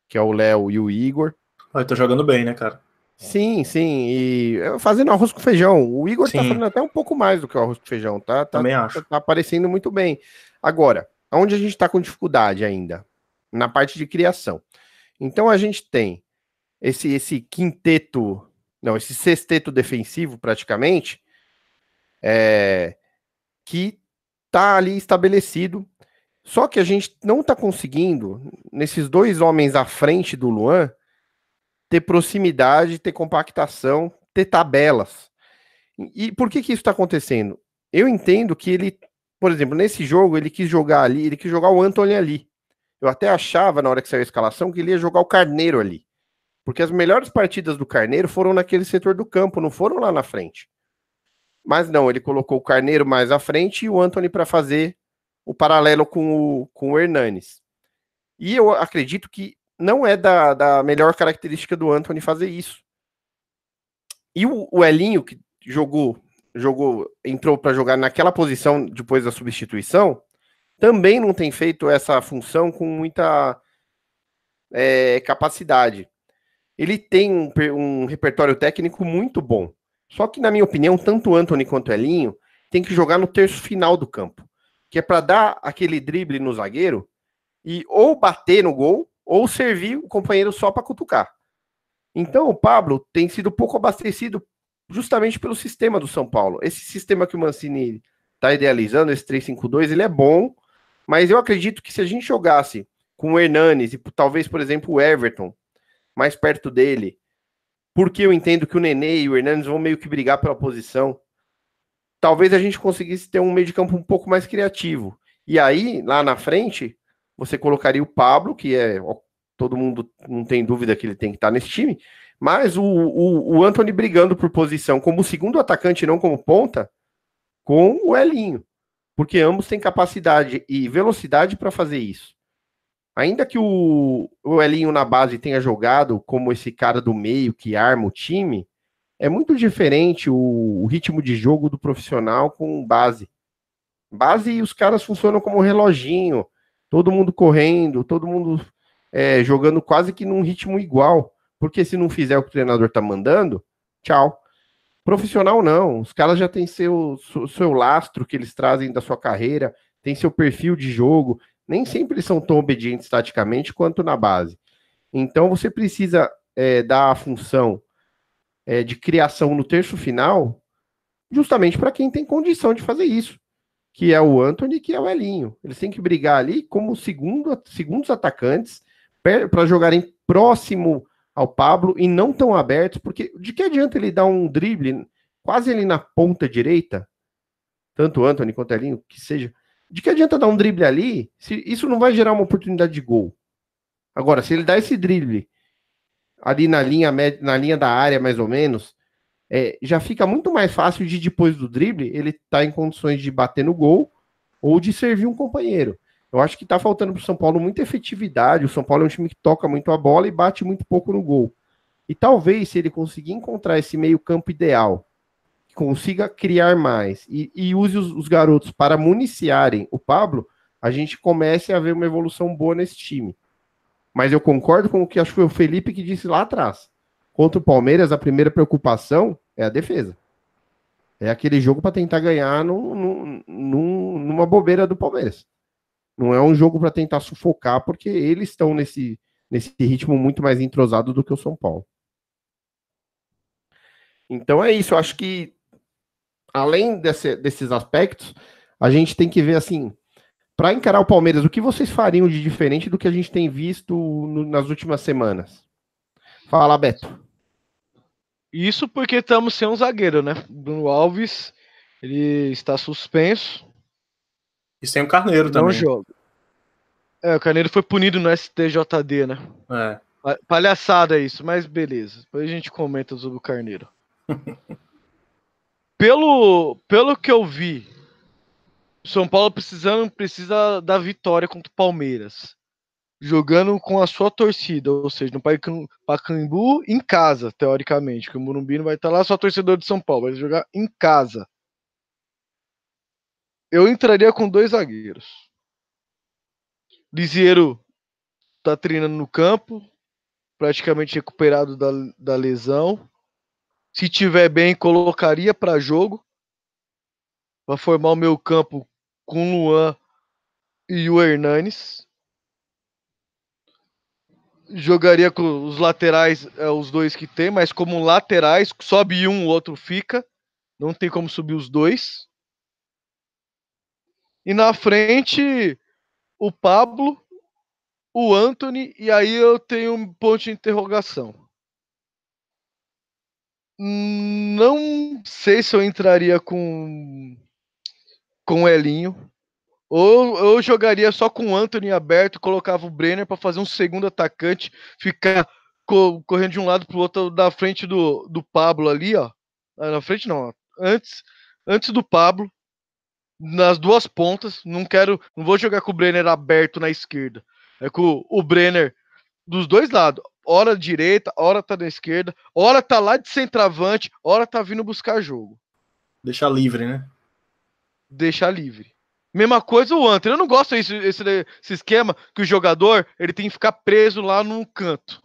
que é o Léo e o Igor. Ah, tá jogando bem, né, cara? Sim, sim. E fazendo arroz com feijão. O Igor tá sim. tá fazendo até um pouco mais do que o arroz com feijão, tá? tá Também acho. Tá, tá aparecendo muito bem. Agora, onde a gente tá com dificuldade ainda? Na parte de criação. Então a gente tem esse, esse quinteto não, esse sexteto defensivo, praticamente, é, que tá ali estabelecido. Só que a gente não está conseguindo, nesses dois homens à frente do Luan, ter proximidade, ter compactação, ter tabelas. E por que, que isso está acontecendo? Eu entendo que ele, por exemplo, nesse jogo, ele quis jogar ali, ele quis jogar o Anthony ali. Eu até achava, na hora que saiu a escalação, que ele ia jogar o Carneiro ali. Porque as melhores partidas do Carneiro foram naquele setor do campo, não foram lá na frente. Mas não, ele colocou o Carneiro mais à frente e o Anthony para fazer o paralelo com o, com o Hernanes. E eu acredito que não é da, da melhor característica do Anthony fazer isso. E o, o Elinho, que jogou, jogou entrou para jogar naquela posição depois da substituição, também não tem feito essa função com muita é, capacidade. Ele tem um, um, repertório técnico muito bom. Só que, na minha opinião, tanto Anthony quanto Elinho tem que jogar no terço final do campo, que é para dar aquele drible no zagueiro e ou bater no gol ou servir o companheiro só para cutucar. Então, o Pablo tem sido pouco abastecido justamente pelo sistema do São Paulo. Esse sistema que o Mancini está idealizando, esse 3-5-2, ele é bom, mas eu acredito que se a gente jogasse com o Hernanes e talvez, por exemplo, o Everton mais perto dele, porque eu entendo que o Nenê e o Hernanes vão meio que brigar pela posição, talvez a gente conseguisse ter um meio de campo um pouco mais criativo. E aí, lá na frente, você colocaria o Pablo, que é todo mundo não tem dúvida que ele tem que estar nesse time, mas o, o, o Anthony brigando por posição como segundo atacante, não como ponta, com o Elinho porque ambos têm capacidade e velocidade para fazer isso. Ainda que o, o Elinho na base tenha jogado como esse cara do meio que arma o time, é muito diferente o, o ritmo de jogo do profissional com base. Base os caras funcionam como um reloginho, todo mundo correndo, todo mundo é, jogando quase que num ritmo igual. Porque se não fizer o que o treinador tá mandando, tchau. Profissional não, os caras já têm seu, seu lastro que eles trazem da sua carreira, tem seu perfil de jogo, nem sempre eles são tão obedientes taticamente quanto na base. Então você precisa é, dar a função é, de criação no terço final, justamente para quem tem condição de fazer isso, que é o Anthony, que é o Elinho. Eles têm que brigar ali como segundo, segundos atacantes para jogarem próximo ao Pablo e não tão abertos, porque de que adianta ele dar um drible quase ali na ponta direita, tanto Anthony quanto Elinho, que seja, de que adianta dar um drible ali, se isso não vai gerar uma oportunidade de gol. Agora, se ele dá esse drible ali na linha, na linha da área, mais ou menos, é, já fica muito mais fácil de depois do drible ele estar tá em condições de bater no gol ou de servir um companheiro. Eu acho que está faltando para o São Paulo muita efetividade. O São Paulo é um time que toca muito a bola e bate muito pouco no gol. E talvez, se ele conseguir encontrar esse meio-campo ideal, consiga criar mais e, e use os, os, garotos para municiarem o Pablo, a gente comece a ver uma evolução boa nesse time. Mas eu concordo com o que acho que foi o Felipe que disse lá atrás. Contra o Palmeiras, a primeira preocupação é a defesa. É aquele jogo para tentar ganhar num, num, numa bobeira do Palmeiras. Não é um jogo para tentar sufocar, porque eles estão nesse, nesse ritmo muito mais entrosado do que o São Paulo. Então é isso. Eu acho que, além desse, desses aspectos, a gente tem que ver assim. Para encarar o Palmeiras, o que vocês fariam de diferente do que a gente tem visto no, nas últimas semanas? Fala, Beto. Isso porque estamos sem um zagueiro, né? Bruno Alves, ele está suspenso. E sem o Carneiro não também. joga. É, o Carneiro foi punido no STJD, né? É. Palhaçada isso, mas beleza. Depois a gente comenta sobre o Carneiro. *laughs* pelo, pelo que eu vi, o São Paulo precisando, precisa da vitória contra o Palmeiras. Jogando com a sua torcida, ou seja, no Pacaembu em casa, teoricamente, porque o Morumbi não vai estar lá, só torcedor de São Paulo, vai jogar em casa eu entraria com dois zagueiros. Lisieiro tá treinando no campo, praticamente recuperado da, da lesão. Se tiver bem, colocaria para jogo para formar o meu campo com Luan e o Hernanes. Jogaria com os laterais, é, os dois que tem, mas como laterais, sobe um, o outro fica. Não tem como subir os dois. E na frente, o Pablo, o Anthony, e aí eu tenho um ponto de interrogação. Não sei se eu entraria com com o Elinho. Ou eu jogaria só com o Anthony aberto, colocava o Brenner para fazer um segundo atacante, ficar co correndo de um lado para o outro da frente do, do Pablo ali, ó. Ah, na frente não, antes antes do Pablo, nas duas pontas. Não quero, não vou jogar com o Brenner aberto na esquerda. É com o Brenner dos dois lados hora direita, hora tá na esquerda, hora tá lá de centroavante, hora tá vindo buscar jogo. Deixar livre, né? Deixar livre. Mesma coisa o Anthony. Eu não gosto desse esse, esse esquema que o jogador ele tem que ficar preso lá num canto.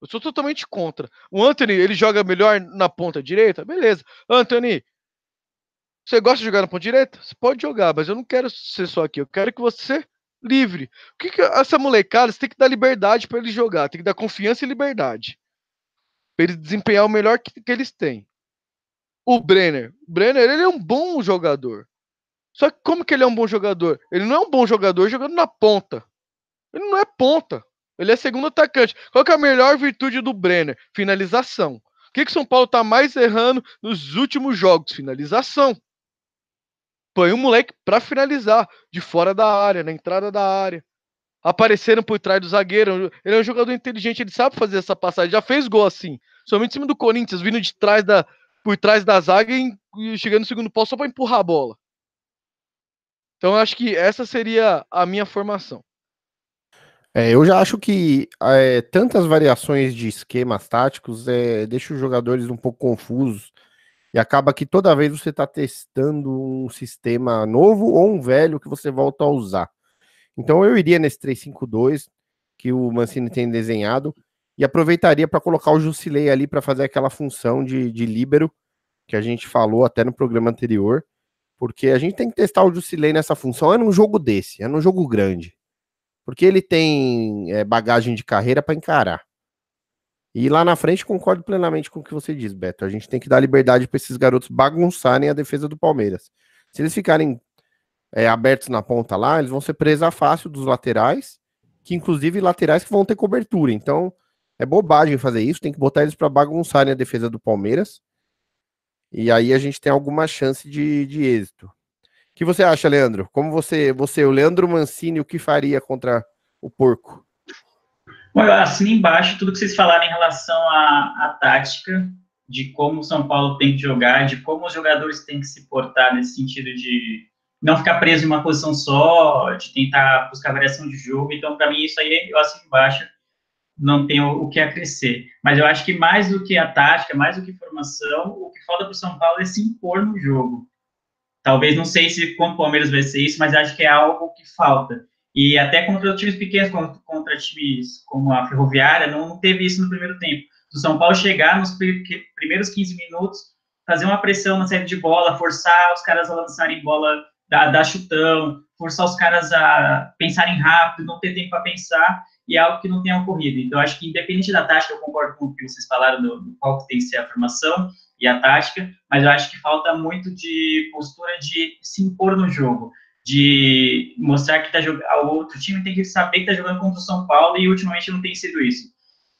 Eu sou totalmente contra. O Anthony, ele joga melhor na ponta direita? Beleza. Anthony, você gosta de jogar na ponta direita? Você pode jogar, mas eu não quero ser só aqui. Eu quero que você livre. O que, que essa molecada você tem que dar liberdade para eles jogar, tem que dar confiança e liberdade. Para eles desempenhar o melhor que, que eles têm. O Brenner, o Brenner, ele é um bom jogador. Só que como que ele é um bom jogador? Ele não é um bom jogador jogando na ponta. Ele não é ponta. Ele é segundo atacante. Qual que é a melhor virtude do Brenner? Finalização. O que que São Paulo tá mais errando nos últimos jogos? Finalização. Põe um moleque para finalizar, de fora da área, na entrada da área. Apareceram por trás do zagueiro. Ele é um jogador inteligente, ele sabe fazer essa passagem. Já fez gol assim. Somente em cima do Corinthians, vindo de trás da, por trás da zaga e chegando no segundo pau só para empurrar a bola. Então eu acho que essa seria a minha formação. É, eu já acho que é, tantas variações de esquemas táticos é, deixa os jogadores um pouco confusos. E acaba que toda vez você está testando um sistema novo ou um velho que você volta a usar. Então eu iria nesse 352 que o Mancini tem desenhado e aproveitaria para colocar o Jusilei ali para fazer aquela função de, de líbero que a gente falou até no programa anterior, porque a gente tem que testar o Jusilei nessa função. É num jogo desse, é num jogo grande, porque ele tem é, bagagem de carreira para encarar. E lá na frente concordo plenamente com o que você diz, Beto. A gente tem que dar liberdade para esses garotos bagunçarem a defesa do Palmeiras. Se eles ficarem é, abertos na ponta lá, eles vão ser presa fácil dos laterais, que inclusive laterais que vão ter cobertura. Então é bobagem fazer isso. Tem que botar eles para bagunçarem a defesa do Palmeiras. E aí a gente tem alguma chance de, de êxito. O que você acha, Leandro? Como você, você, o Leandro Mancini, o que faria contra o porco? Bom, eu assino embaixo tudo que vocês falaram em relação à, à tática, de como o São Paulo tem que jogar, de como os jogadores têm que se portar nesse sentido de não ficar preso em uma posição só, de tentar buscar variação de jogo. Então, para mim, isso aí eu assino embaixo, não tem o, que acrescer. Mas eu acho que mais do que a tática, mais do que formação, o que falta para o São Paulo é se impor no jogo. Talvez, não sei se com o Palmeiras vai ser isso, mas acho que é algo que falta. E até contra times pequenos, contra, times como a Ferroviária, não, teve isso no primeiro tempo. O São Paulo chegar nos primeiros 15 minutos, fazer uma pressão na série de bola, forçar os caras a lançarem bola, dar, dar chutão, forçar os caras a pensarem rápido, não ter tempo para pensar, e é algo que não tem ocorrido. Então, acho que independente da tática, eu concordo com o que vocês falaram do, do qual tem que ser a formação e a tática, mas eu acho que falta muito de postura de se impor no jogo de mostrar que tá jogando, o outro time tem que saber que está jogando contra o São Paulo e ultimamente não tem sido isso.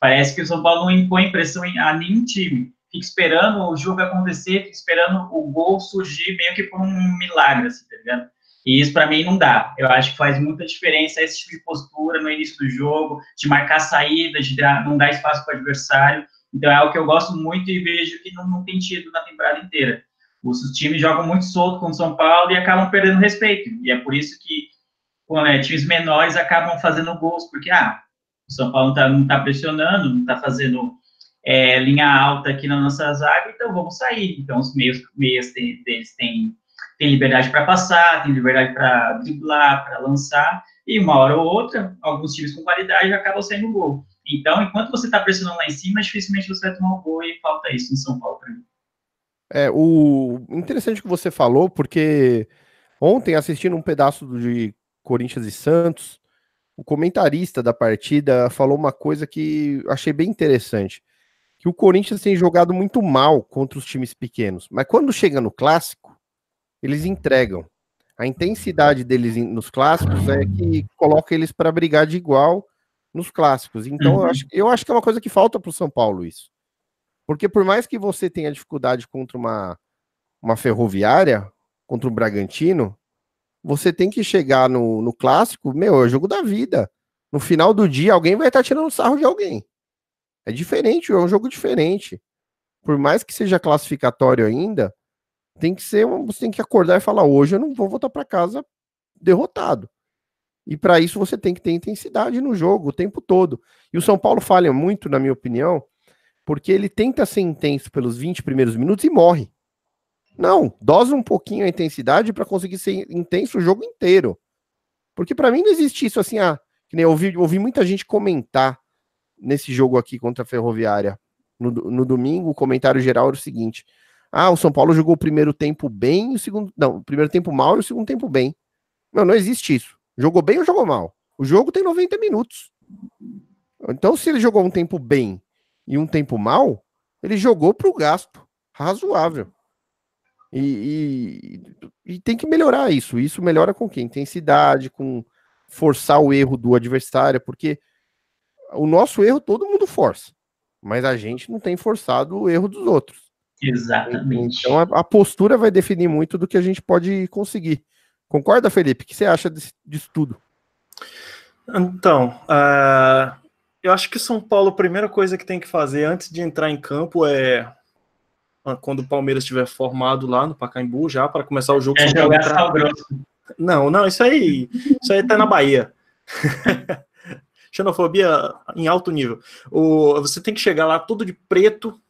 Parece que o São Paulo não impõe pressão a nenhum time, fica esperando o jogo acontecer, fica esperando o gol surgir meio que por um milagre, assim, tá ligado? E isso para mim não dá. Eu acho que faz muita diferença esse tipo de postura no início do jogo, de marcar saída, de não dar espaço para o adversário. Então é algo que eu gosto muito e vejo que não, não tem tido na temporada inteira. Os times jogam muito solto com o São Paulo e acabam perdendo respeito. E é por isso que quando, é, times menores acabam fazendo gols, porque ah, o São Paulo não está tá pressionando, não está fazendo é, linha alta aqui na nossa zaga, então vamos sair. Então os meios, meias deles têm, têm liberdade para passar, têm liberdade para driblar, para lançar, e uma hora ou outra, alguns times com qualidade acabam saindo gol. Então, enquanto você está pressionando lá em cima, dificilmente você vai tomar um gol e falta isso no São Paulo para mim. É, o interessante que você falou, porque ontem, assistindo um pedaço de Corinthians e Santos, o comentarista da partida falou uma coisa que achei bem interessante. Que o Corinthians tem jogado muito mal contra os times pequenos, mas quando chega no clássico, eles entregam. A intensidade deles nos clássicos é que coloca eles para brigar de igual nos clássicos. Então, uhum. eu, acho, eu acho que é uma coisa que falta para o São Paulo isso. Porque por mais que você tenha dificuldade contra uma, uma ferroviária, contra um Bragantino, você tem que chegar no, no clássico, meu, é o jogo da vida. No final do dia, alguém vai estar tirando sarro de alguém. É diferente, é um jogo diferente. Por mais que seja classificatório ainda, tem que ser, você tem que acordar e falar: hoje eu não vou voltar para casa derrotado. E para isso você tem que ter intensidade no jogo o tempo todo. E o São Paulo falha muito, na minha opinião, porque ele tenta ser intenso pelos 20 primeiros minutos e morre. Não, dosa um pouquinho a intensidade para conseguir ser intenso o jogo inteiro. Porque para mim não existe isso assim, ah, que nem eu ouvi, ouvi muita gente comentar nesse jogo aqui contra a Ferroviária no, no domingo, o comentário geral era o seguinte: ah, o São Paulo jogou o primeiro tempo bem, o segundo. Não, o primeiro tempo mal e o segundo tempo bem. Não, não existe isso. Jogou bem ou jogou mal? O jogo tem 90 minutos. Então, se ele jogou um tempo bem e um tempo mal, ele jogou para o gasto razoável. E, e, e, tem que melhorar isso. Isso melhora com que? Intensidade, com forçar o erro do adversário, porque o nosso erro todo mundo força, mas a gente não tem forçado o erro dos outros. Exatamente. Então a, a, postura vai definir muito do que a gente pode conseguir. Concorda, Felipe? O que você acha disso, disso tudo? Então, uh, eu acho que São Paulo, a primeira coisa que tem que fazer antes de entrar em campo é ah, quando o Palmeiras estiver formado lá no Pacaembu já para começar o jogo. É jogar entrar... Não, não, isso aí, isso aí tá na Bahia. *laughs* Xenofobia em alto nível. O, você tem que chegar lá todo de preto,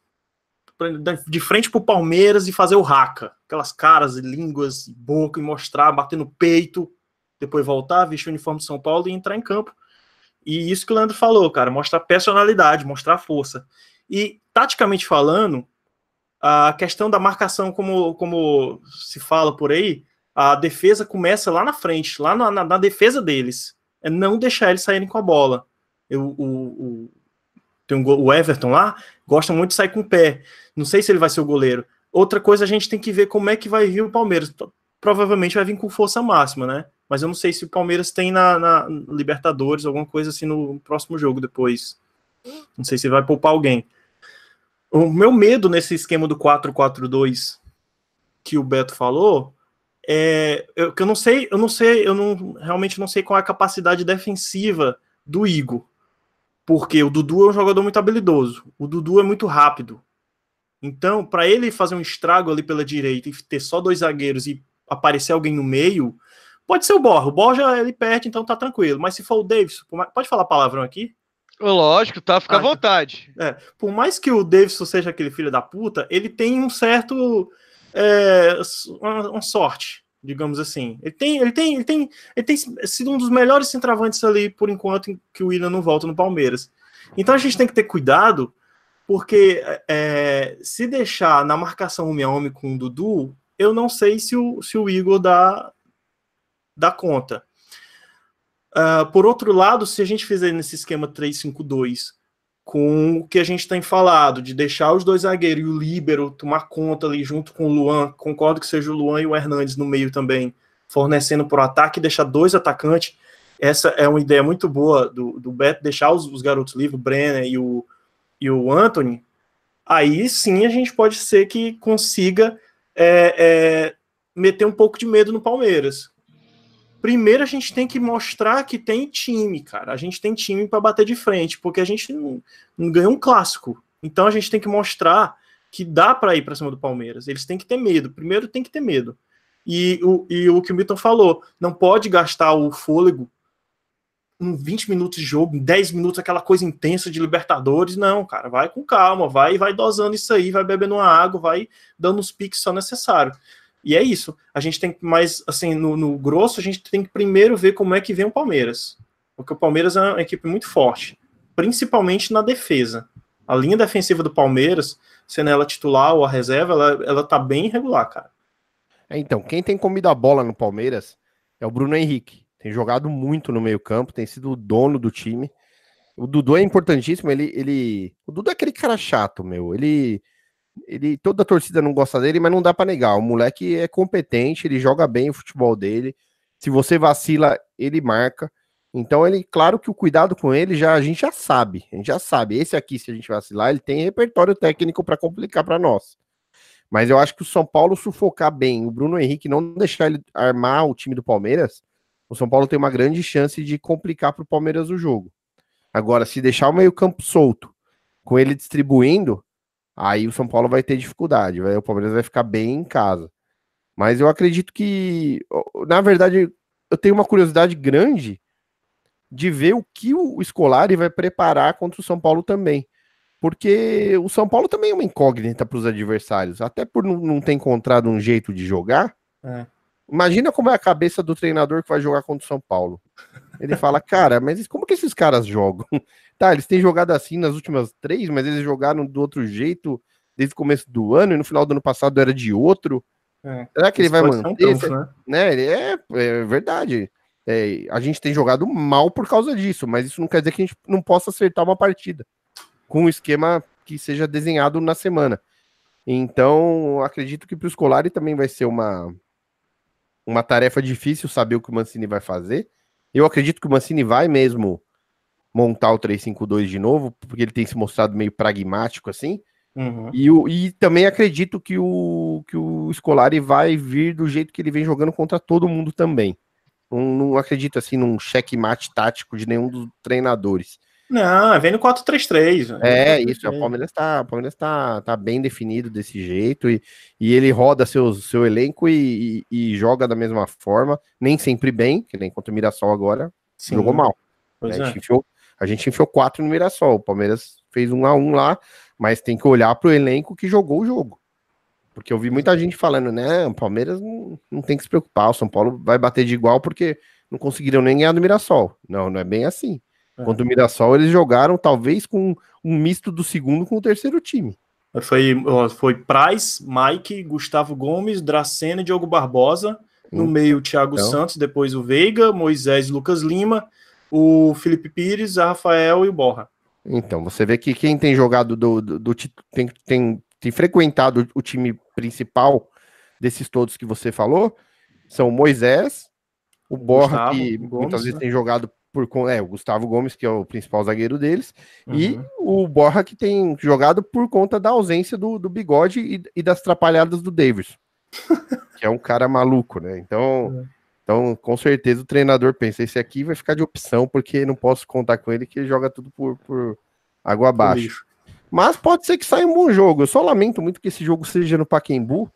de frente pro Palmeiras e fazer o raca. Aquelas caras, línguas, boca, e mostrar, bater no peito, depois voltar, vestir o uniforme de São Paulo e entrar em campo. E isso que o Leandro falou, cara, mostrar personalidade, mostrar força. E, taticamente falando, a questão da marcação, como, como se fala por aí, a defesa começa lá na frente, lá na, na, na defesa deles. É não deixar eles saírem com a bola. Eu, o, o, tem um, o Everton lá, gosta muito de sair com o pé. Não sei se ele vai ser o goleiro. Outra coisa, a gente tem que ver como é que vai vir o Palmeiras. Provavelmente vai vir com força máxima, né? Mas eu não sei se o Palmeiras tem na, na Libertadores, alguma coisa assim no próximo jogo depois. Não sei se vai poupar alguém. O meu medo nesse esquema do 4-4-2 que o Beto falou é eu, eu não sei, eu não sei, eu não realmente não sei qual é a capacidade defensiva do Igor. Porque o Dudu é um jogador muito habilidoso. O Dudu é muito rápido. Então, para ele fazer um estrago ali pela direita e ter só dois zagueiros e aparecer alguém no meio, pode ser o Borja. O Borja ele perde, então tá tranquilo. Mas se for o Davis, pode falar palavrão aqui? Lógico, tá? Fica ah, à vontade. É, por mais que o Davidson seja aquele filho da puta, ele tem um certo. É, uma, uma, sorte, digamos assim. Ele tem, ele, tem, ele, tem, ele tem sido um dos melhores centravantes ali, por enquanto, que o William não volta no Palmeiras. Então a gente tem que ter cuidado, porque é, se deixar na marcação homem a homem com o Dudu, eu não sei se o, se o Igor dá, dá conta. Uh, por outro lado, se a gente fizer nesse esquema 3-5-2, com o que a gente tem falado, de deixar os dois zagueiros e o Líbero tomar conta ali junto com o Luan, concordo que seja o Luan e o Hernandes no meio também, fornecendo para o ataque, deixar dois atacantes. Essa é uma ideia muito boa do, do Beto, deixar os, os garotos livres, o Brenner e o, e o Anthony. Aí sim a gente pode ser que consiga é, é, meter um pouco de medo no Palmeiras primeiro a gente tem que mostrar que tem time, cara. A gente tem time para bater de frente, porque a gente não, não, ganhou um clássico. Então a gente tem que mostrar que dá para ir para cima do Palmeiras. Eles têm que ter medo. Primeiro tem que ter medo. E o, e o que o Milton falou, não pode gastar o fôlego em 20 minutos de jogo, em 10 minutos, aquela coisa intensa de Libertadores. Não, cara, vai com calma, vai vai dosando isso aí, vai bebendo uma água, vai dando os piques só necessário. E é isso. A gente tem que, mais, assim, no, no, grosso, a gente tem que primeiro ver como é que vem o Palmeiras. Porque o Palmeiras é uma equipe muito forte, principalmente na defesa. A linha defensiva do Palmeiras, sendo ela titular ou a reserva, ela, ela tá bem irregular, cara. É, então, quem tem comido a bola no Palmeiras é o Bruno Henrique. Tem jogado muito no meio-campo, tem sido o dono do time. O Dudu é importantíssimo, ele, ele. O Dudu é aquele cara chato, meu. Ele ele toda a torcida não gosta dele, mas não dá para negar. O moleque é competente, ele joga bem o futebol dele. Se você vacila, ele marca. Então ele, claro que o cuidado com ele já a gente já sabe, a gente já sabe. Esse aqui, se a gente vacilar, ele tem repertório técnico para complicar para nós. Mas eu acho que o São Paulo sufocar bem, o Bruno Henrique não deixar ele armar o time do Palmeiras, o São Paulo tem uma grande chance de complicar para o Palmeiras o jogo. Agora, se deixar o meio-campo solto, com ele distribuindo, aí o São Paulo vai ter dificuldade, vai, o Palmeiras vai ficar bem em casa. Mas eu acredito que, na verdade, eu tenho uma curiosidade grande de ver o que o Scolari vai preparar contra o São Paulo também. Porque o São Paulo também é uma incógnita para os adversários, até por não, não, ter encontrado um jeito de jogar. É. Imagina como é a cabeça do treinador que vai jogar contra o São Paulo. Ele fala, *laughs* cara, mas como que esses caras jogam? *laughs* Tá, eles têm jogado assim nas últimas três, mas eles jogaram do outro jeito desde o começo do ano e no final do ano passado era de outro. É. Será que ele vai manter? Um né? né? É, é verdade. É, a gente tem jogado mal por causa disso, mas isso não quer dizer que a gente não possa acertar uma partida com um esquema que seja desenhado na semana. Então, acredito que para o Scolari também vai ser uma, uma tarefa difícil saber o que o Mancini vai fazer. Eu acredito que o Mancini vai mesmo montar o 3-5-2 de novo, porque ele tem se mostrado meio pragmático assim. Uhum. E, o, e também acredito que o, que o Scolari vai vir do jeito que ele vem jogando contra todo mundo também. Não, não acredito assim num checkmate tático de nenhum dos treinadores. Não, vem no 4-3-3. É, isso. O Palmeiras está Palmeiras tá, tá bem definido desse jeito e, e ele roda seus, seu elenco e, e, e, joga da mesma forma, nem sempre bem, que nem contra o Mirassol agora, Sim. jogou mal. Né? A, gente enfiou, a gente enfiou quatro no Mirassol. O Palmeiras fez um a um lá, mas tem que olhar para o elenco que jogou o jogo. Porque eu vi muita gente falando, né? O Palmeiras não, não tem que se preocupar, o São Paulo vai bater de igual porque não conseguiram nem ganhar do Mirassol. Não, não é bem assim. É. Contra o Mirassol, eles jogaram talvez com um misto do segundo com o terceiro time. Foi, foi Praz, Mike, Gustavo Gomes, Dracena e Diogo Barbosa. No hum. meio, o Thiago então. Santos, depois o Veiga, Moisés e Lucas Lima, o Felipe Pires, a Rafael e o Borra. Então, você vê que quem tem jogado do, do, do tem, tem, tem frequentado o time principal desses todos que você falou são o Moisés, o Borra, Gustavo, que Gomes, muitas vezes né? tem jogado por é, o Gustavo Gomes, que é o principal zagueiro deles, uhum. e o Borra, que tem jogado por conta da ausência do, do bigode e, e das trapalhadas do Davis, *laughs* que é um cara maluco, né? Então, uhum. então, com certeza o treinador pensa: esse aqui vai ficar de opção, porque não posso contar com ele, que ele joga tudo por, por água abaixo. Mas pode ser que saia um bom jogo. Eu só lamento muito que esse jogo seja no Paquembu,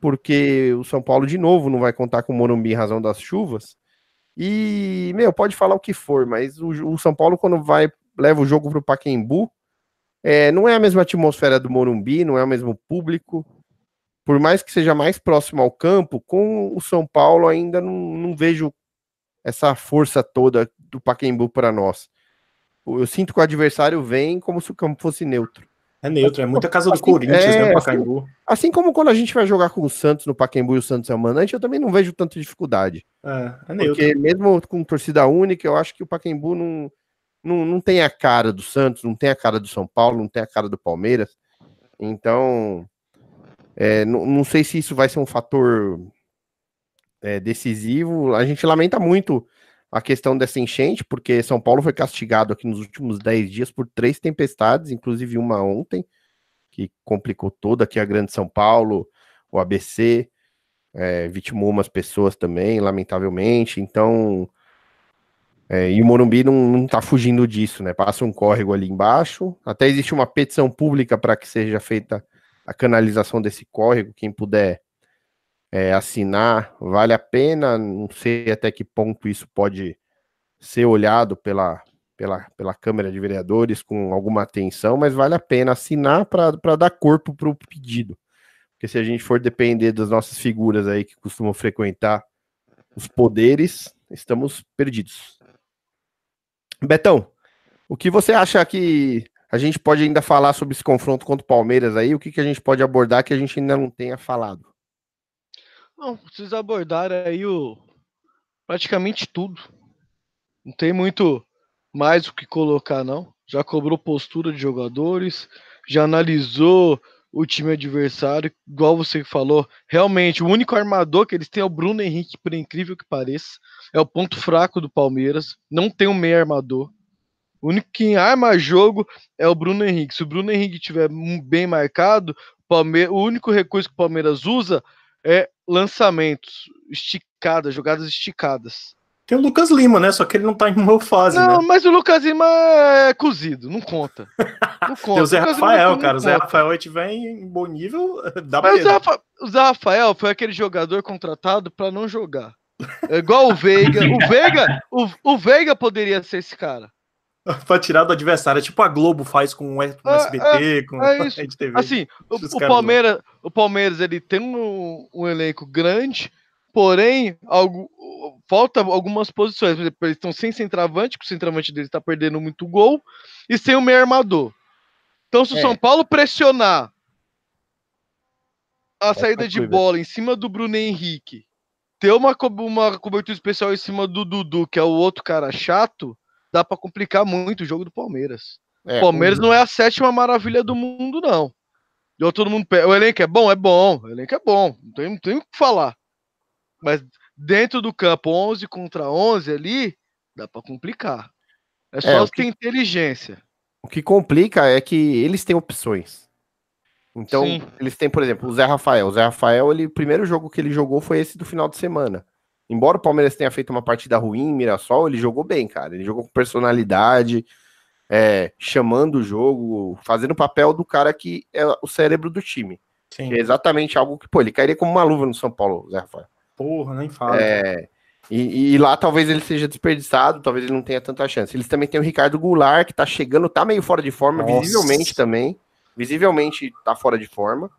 porque o São Paulo, de novo, não vai contar com o Morumbi em razão das chuvas. E, meu, pode falar o que for, mas o, o São Paulo, quando vai, leva o jogo para o Paquembu, é, não é a mesma atmosfera do Morumbi, não é o mesmo público. Por mais que seja mais próximo ao campo, com o São Paulo ainda não, não vejo essa força toda do Paquembu para nós. Eu sinto que o adversário vem como se o campo fosse neutro. É neutro, é muita casa do assim, Corinthians, né, é, né, Pacaembu. Assim, assim, como quando a gente vai jogar com o Santos no Pacaembu e o Santos é o mandante, eu também não vejo tanta dificuldade. É, é neutro. Porque mesmo com torcida única, eu acho que o Pacaembu não, não, não tem a cara do Santos, não tem a cara do São Paulo, não tem a cara do Palmeiras. Então, é, não, não sei se isso vai ser um fator é, decisivo. A gente lamenta muito a questão dessa enchente, porque São Paulo foi castigado aqui nos últimos 10 dias por três tempestades, inclusive uma ontem, que complicou toda aqui a Grande São Paulo, o ABC, é, vitimou umas pessoas também, lamentavelmente. Então, é, e o Morumbi não, não tá fugindo disso, né? Passa um córrego ali embaixo. Até existe uma petição pública para que seja feita a canalização desse córrego. Quem puder é, assinar, vale a pena. Não sei até que ponto isso pode ser olhado pela, pela, pela Câmara de Vereadores com alguma atenção, mas vale a pena assinar para dar corpo para o pedido. Porque se a gente for depender das nossas figuras aí que costumam frequentar os poderes, estamos perdidos. Betão, o que você acha que a gente pode ainda falar sobre esse confronto contra o Palmeiras aí? O que, que a gente pode abordar que a gente ainda não tenha falado? Não, vocês abordaram aí o praticamente tudo. Não tem muito mais o que colocar, não. Já cobrou postura de jogadores, já analisou o time adversário, igual você falou, realmente o único armador que eles têm é o Bruno Henrique, por incrível que pareça, é o ponto fraco do Palmeiras, não tem um meio armador. O único que arma jogo é o Bruno Henrique. Se o Bruno Henrique estiver bem marcado, o único recurso que o Palmeiras usa é lançamentos, esticadas, jogadas esticadas. Tem o Lucas Lima, né? Só que ele não tá em uma fase, não, né? mas o Lucas Lima é cozido, não conta. Não *laughs* conta. Tem o Zé Rafael, cara. O Zé Rafael estiver em bom nível, *laughs* dá mas o Zé, Rafa... o Zé Rafael foi aquele jogador contratado para não jogar. É igual o Veiga. O Veiga, o, o Veiga poderia ser esse cara. *laughs* pra tirar do adversário, é tipo a Globo faz com o SBT, é, é, com é *laughs* a TV. Assim, o, o Palmeiras, o Palmeiras ele tem um, um elenco grande, porém, algo, falta algumas posições. Por exemplo, eles estão sem centroavante, porque o centroavante deles está perdendo muito gol, e sem o meio armador. Então, se o é. São Paulo pressionar a saída de bola em cima do Bruno Henrique, ter uma, uma cobertura especial em cima do Dudu, que é o outro cara chato, dá para complicar muito o jogo do Palmeiras. É, o Palmeiras o... não é a sétima maravilha do mundo, não. E todo mundo. O elenco é bom? É bom. O elenco é bom. Não tem, não tem o que falar. Mas dentro do campo, 11 contra 11 ali, dá para complicar. É só é, ter inteligência. O que complica é que eles têm opções. Então, Sim. eles têm, por exemplo, o Zé Rafael. O Zé Rafael, ele, o primeiro jogo que ele jogou foi esse do final de semana. Embora o Palmeiras tenha feito uma partida ruim em Mirassol, ele jogou bem, cara. Ele jogou com personalidade, é, chamando o jogo, fazendo o papel do cara que é o cérebro do time. Sim. é exatamente algo que, pô, ele cairia como uma luva no São Paulo, Zé Rafael. Porra, nem fala. É, e, e, lá talvez ele seja desperdiçado, talvez ele não tenha tanta chance. Eles também têm o Ricardo Goulart, que tá chegando, tá meio fora de forma, Nossa. visivelmente também. Visivelmente tá fora de forma.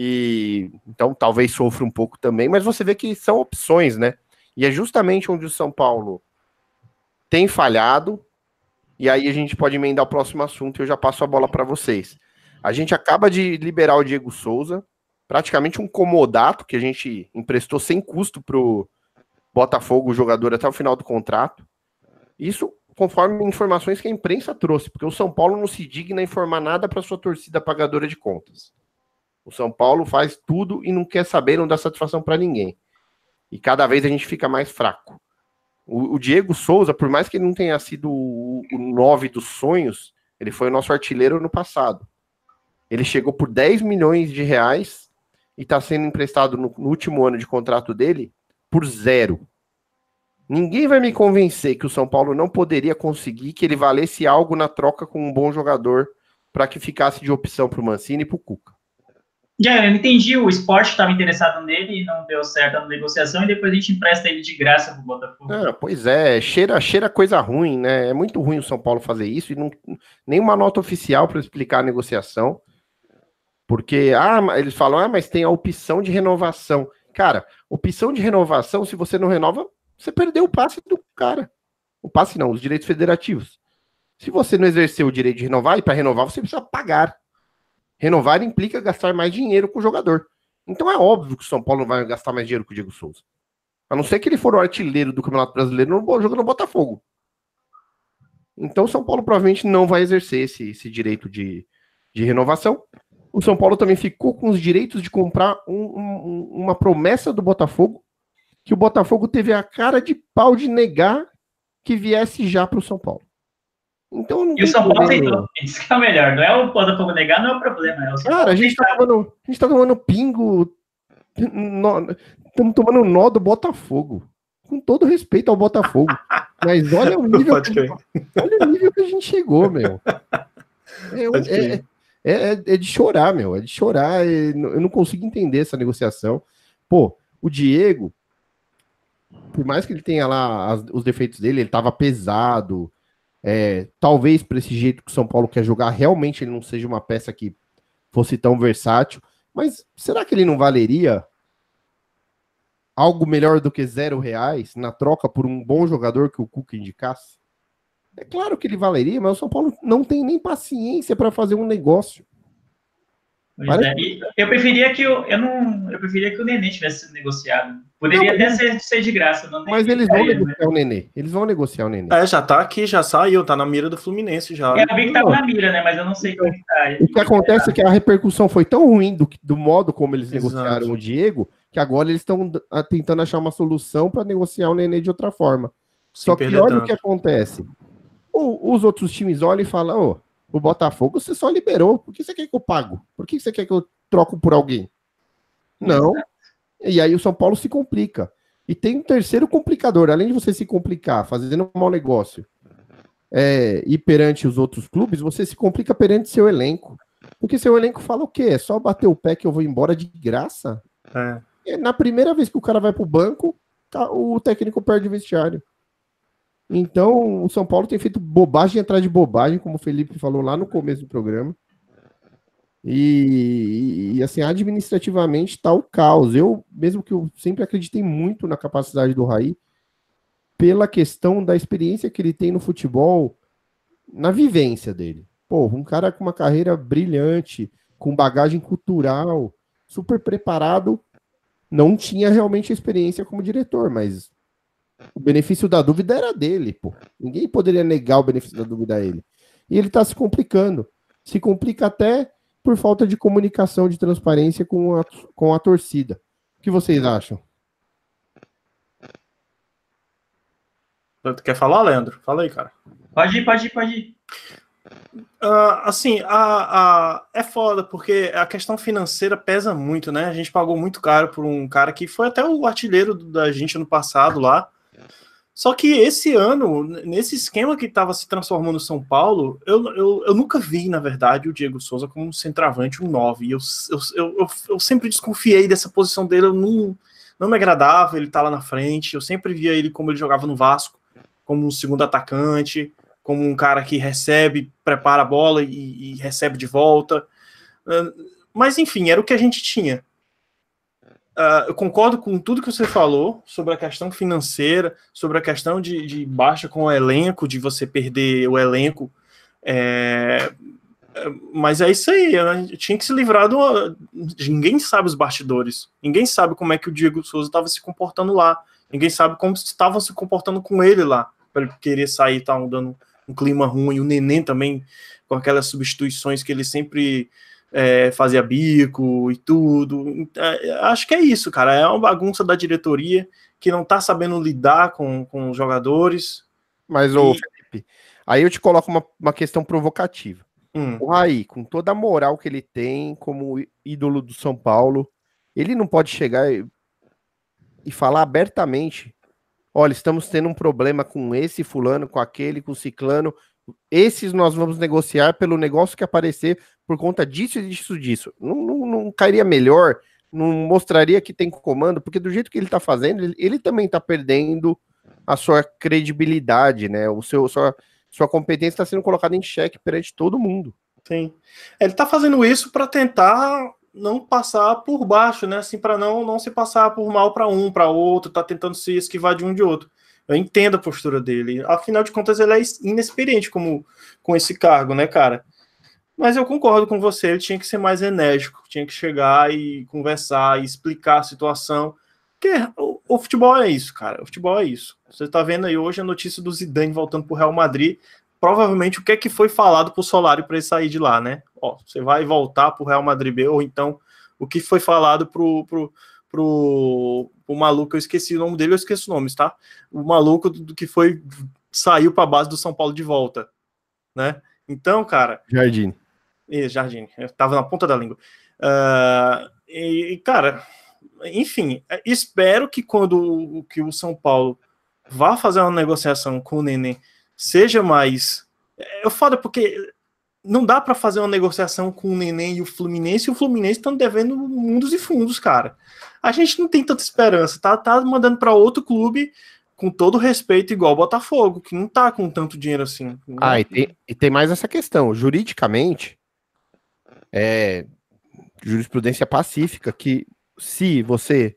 E então talvez sofra um pouco também, mas você vê que são opções, né? E é justamente onde o São Paulo tem falhado. E aí a gente pode emendar o próximo assunto e eu já passo a bola para vocês. A gente acaba de liberar o Diego Souza, praticamente um comodato que a gente emprestou sem custo pro Botafogo, o jogador até o final do contrato. Isso conforme informações que a imprensa trouxe, porque o São Paulo não se digna a informar nada para sua torcida pagadora de contas. O São Paulo faz tudo e não quer saber, não dá satisfação para ninguém. E cada vez a gente fica mais fraco. O, o, Diego Souza, por mais que ele não tenha sido o, o nove dos sonhos, ele foi o nosso artilheiro no passado. Ele chegou por 10 milhões de reais e está sendo emprestado no, no último ano de contrato dele por zero. Ninguém vai me convencer que o São Paulo não poderia conseguir que ele valesse algo na troca com um bom jogador para que ficasse de opção para o Mancini e para o Cuca. Já, eu entendi, o esporte estava interessado nele e não deu certo a negociação, e depois a gente empresta ele de graça pro Botafogo. Ah, pois é, cheira, cheira coisa ruim, né? É muito ruim o São Paulo fazer isso, e não, nenhuma nota oficial para explicar a negociação. Porque, ah, eles falam, ah, mas tem a opção de renovação. Cara, opção de renovação, se você não renova, você perdeu o passe do cara. O passe não, os direitos federativos. Se você não exerceu o direito de renovar, e para renovar você precisa pagar. Renovar implica gastar mais dinheiro com o jogador. Então é óbvio que o São Paulo não vai gastar mais dinheiro com o Diego Souza. A não ser que ele for o artilheiro do Campeonato Brasileiro no jogo no Botafogo. Então o São Paulo provavelmente não vai exercer esse, esse direito de, de renovação. O São Paulo também ficou com os direitos de comprar um, um, uma promessa do Botafogo, que o Botafogo teve a cara de pau de negar que viesse já para o São Paulo. Então, e o São Paulo aceitou. Isso que é o melhor. Não é o Botafogo negar, não é o problema. É o Cara, a gente, tá tomando, a gente tá tomando pingo. Estamos tomando nó do Botafogo. Com todo respeito ao Botafogo. *laughs* Mas olha o nível, que, olha o nível que a gente chegou, meu. É, é, é, é, de chorar, meu. É de chorar. eu não consigo entender essa negociação. Pô, o Diego, por mais que ele tenha lá as, os defeitos dele, ele tava pesado é, talvez para esse jeito que o São Paulo quer jogar, realmente ele não seja uma peça que fosse tão versátil. Mas será que ele não valeria algo melhor do que zero reais na troca por um bom jogador que o Cuca indicasse? É claro que ele valeria, mas o São Paulo não tem nem paciência para fazer um negócio. Pois é. Eu preferia que eu, eu não, eu preferia que o Nenê tivesse sido negociado. Poderia não, até ser, ser, de graça. mas eles vão negociar né? o Nenê. Eles vão negociar o Nenê. É, já tá aqui, já saiu, tá na mira do Fluminense já. É, eu vi que tá na mira, né? Mas eu não sei como tá. O que acontece é que a repercussão foi tão ruim do, do modo como eles Exato. negociaram o Diego, que agora eles estão tentando achar uma solução para negociar o Nenê de outra forma. Só que olha o que acontece. O, os outros times olham e falam, ô, o Botafogo você só liberou. Por que você quer que eu pago? Por que você quer que eu troco por alguém? Não. E aí o São Paulo se complica. E tem um terceiro complicador, além de você se complicar, fazendo um mau negócio, é, e perante os outros clubes, você se complica perante seu elenco. Porque seu elenco fala o quê? É só bater o pé que eu vou embora de graça? É. Na primeira vez que o cara vai pro banco, tá, o técnico perde o vestiário. Então, o São Paulo tem feito bobagem atrás de bobagem, como o Felipe falou lá no começo do programa. E, e, assim, administrativamente está o caos. Eu, mesmo que eu sempre acreditei muito na capacidade do Raí, pela questão da experiência que ele tem no futebol, na vivência dele. Pô, um cara com uma carreira brilhante, com bagagem cultural, super preparado, não tinha realmente experiência como diretor, mas o benefício da dúvida era dele, pô. Ninguém poderia negar o benefício da dúvida a ele. E ele está se complicando. Se complica até por falta de comunicação, de transparência com a, com a torcida. O que vocês acham? Tu quer falar, Leandro? Fala aí, cara. Pode ir, pode ir, pode ir. Uh, assim, a, a, é foda, porque a questão financeira pesa muito, né? A gente pagou muito caro por um cara que foi até o artilheiro da gente no passado lá. Só que esse ano, nesse esquema que estava se transformando o São Paulo, eu, eu, eu, nunca vi, na verdade, o Diego Souza como um centroavante, um 9. Eu, eu, eu, eu, sempre desconfiei dessa posição dele, eu não, não me agradava ele estar tá lá na frente. Eu sempre via ele como ele jogava no Vasco, como um segundo atacante, como um cara que recebe, prepara a bola e, e recebe de volta. Mas enfim, era o que a gente tinha. Uh, eu concordo com tudo que você falou sobre a questão financeira, sobre a questão de, de baixa com o elenco, de você perder o elenco. É, mas é isso aí, tinha que se livrar do. Ninguém sabe os bastidores, ninguém sabe como é que o Diego Souza estava se comportando lá, ninguém sabe como estavam se comportando com ele lá, para ele querer sair, tá dando um clima ruim. O Neném também, com aquelas substituições que ele sempre é, fazia bico e tudo. É, acho que é isso, cara. É uma bagunça da diretoria que não tá sabendo lidar com, com os jogadores. Mas, ô, Felipe, aí eu te coloco uma, uma questão provocativa. Hum. O Raí, com toda a moral que ele tem como ídolo do São Paulo, ele não pode chegar e, e falar abertamente: olha, estamos tendo um problema com esse fulano, com aquele, com o ciclano, esses nós vamos negociar pelo negócio que aparecer por conta disso e disso, disso. Não, não, não cairia melhor, não mostraria que tem comando, porque do jeito que ele está fazendo, ele, ele também está perdendo a sua credibilidade, né? O seu, sua, sua competência está sendo colocada em xeque perante todo mundo. Sim. Ele está fazendo isso para tentar não passar por baixo, né? Assim, para não, não se passar por mal para um, para outro, tá tentando se esquivar de um de outro. Eu entendo a postura dele. Afinal de contas, ele é inexperiente como, com esse cargo, né, cara? Mas eu concordo com você, ele tinha que ser mais enérgico, tinha que chegar e conversar e explicar a situação. Porque o, o futebol é isso, cara. O futebol é isso. Você está vendo aí hoje a notícia do Zidane voltando para o Real Madrid. Provavelmente o que é que foi falado para o Solari para ele sair de lá, né? Ó, você vai voltar para o Real Madrid B, ou então o que foi falado para pro, pro, o maluco, eu esqueci o nome dele, eu esqueço nomes, tá? O maluco do, do que foi saiu para a base do São Paulo de volta, né? Então, cara. Jardim. E, Jardim, eu tava na ponta da língua. Uh, e, cara, enfim, espero que quando que o São Paulo vá fazer uma negociação com o Nenê seja mais. Eu falo porque não dá para fazer uma negociação com o Neném e o Fluminense, e o Fluminense estão devendo mundos e fundos, cara. A gente não tem tanta esperança, tá, tá mandando para outro clube com todo respeito, igual o Botafogo, que não tá com tanto dinheiro assim. Ah, e tem, e tem mais essa questão. Juridicamente, é jurisprudência pacífica que se você.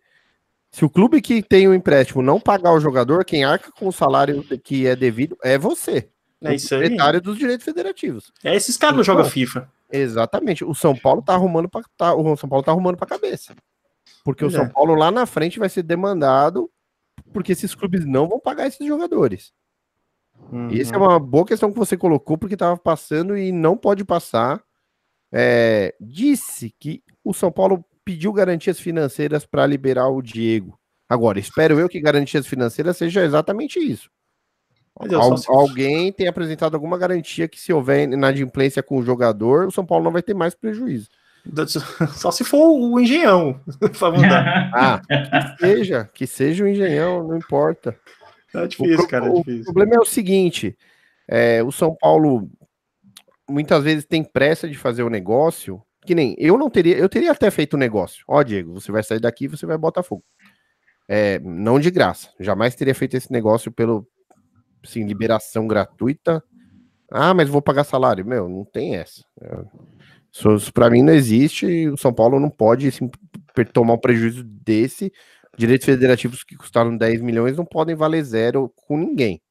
Se o clube que tem o um empréstimo não pagar o jogador, quem arca com o salário que é devido é você. É isso aí. Proprietário dos direitos federativos. É esses caras então, não jogam FIFA. Exatamente. O São Paulo tá arrumando para tá, o São Paulo tá arrumando para cabeça. Porque pois o São é. Paulo lá na frente vai ser demandado porque esses clubes não vão pagar esses jogadores. Uhum. E essa é uma boa questão que você colocou, porque estava passando e não pode passar. É, disse que o São Paulo pediu garantias financeiras para liberar o Diego. Agora, espero eu que garantias financeiras seja exatamente isso. Al alguém tem apresentado alguma garantia que se houver inadimplência com o jogador, o São Paulo não vai ter mais prejuízo. *laughs* Só se for o engenhão *laughs* para *laughs* ah, que seja, que seja o engenhão, não importa. É difícil, o, cara. É difícil. O problema é o seguinte: é, o São Paulo muitas vezes tem pressa de fazer o negócio. Que nem eu não teria, eu teria até feito o negócio. Ó, Diego, você vai sair daqui, você vai Botafogo. É, não de graça. Jamais teria feito esse negócio pelo assim, liberação gratuita. Ah, mas vou pagar salário. Meu, não tem essa. É, para mim não existe. O São Paulo não pode assim, tomar um prejuízo desse. Direitos federativos que custaram 10 milhões não podem valer zero com ninguém.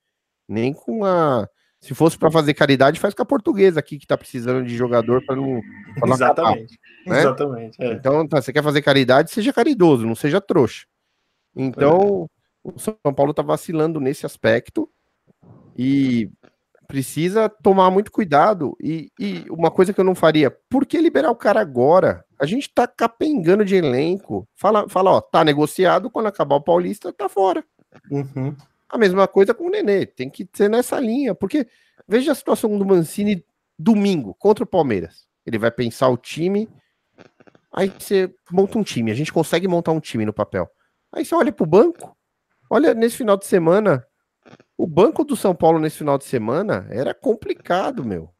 Nem com a. Se fosse para fazer caridade, faz com a portuguesa aqui que tá precisando de jogador para não, não. Exatamente. Acabar, né? Exatamente. É. Então, tá, você quer fazer caridade, seja caridoso, não seja trouxa. Então, é. o São Paulo tá vacilando nesse aspecto e precisa tomar muito cuidado. E, e, uma coisa que eu não faria, por que liberar o cara agora? A gente tá capengando de elenco. Fala, fala ó, tá negociado, quando acabar o Paulista, tá fora. Uhum. A mesma coisa com o Nenê, tem que ser nessa linha, porque veja a situação do Mancini domingo contra o Palmeiras. Ele vai pensar o time, aí você monta um time, a gente consegue montar um time no papel. Aí você olha pro banco, olha nesse final de semana, o banco do São Paulo nesse final de semana era complicado, meu.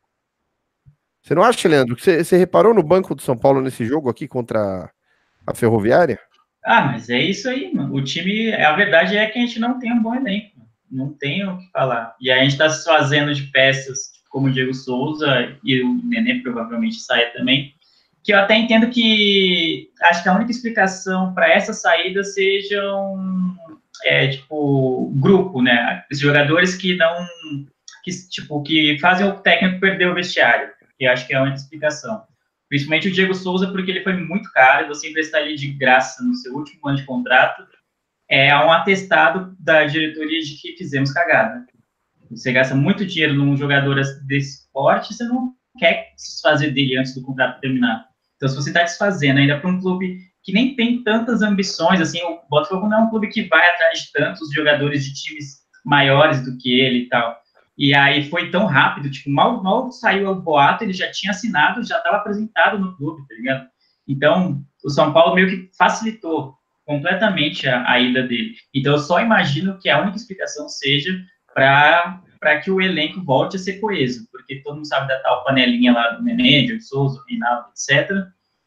Você não acha, Leandro? Você, você reparou no banco do São Paulo nesse jogo aqui contra a Ferroviária? Ah, mas é isso aí, mano. O time, a verdade é que a gente não tem um bom elenco. Não tem o que falar. E a gente está se fazendo de peças como o Diego Souza e o Nenê provavelmente saia também. Que eu até entendo que acho que a única explicação para essa saída sejam é, tipo, grupo, né? Os jogadores que não, que, tipo, que fazem o técnico perder o vestiário, que acho que é uma explicação. Principalmente o Diego Souza, porque ele foi muito caro, você emprestar ele de graça no seu último ano de contrato, é um atestado da diretoria de que fizemos cagada. Você gasta muito dinheiro num jogador desse esporte, você não quer se desfazer dele antes do contrato terminar. Então, se você está desfazendo ainda para um clube que nem tem tantas ambições, assim, o Botafogo não é um clube que vai atrás de tantos jogadores de times maiores do que ele e tal. E aí foi tão rápido, tipo, mal, mal saiu o boato, ele já tinha assinado, já estava apresentado no clube, tá ligado? Então, o São Paulo meio que facilitou completamente a, a ida dele. Então, eu só imagino que a única explicação seja para que o elenco volte a ser coeso, porque todo mundo sabe da tal panelinha lá do de Souza, Reinaldo, etc.,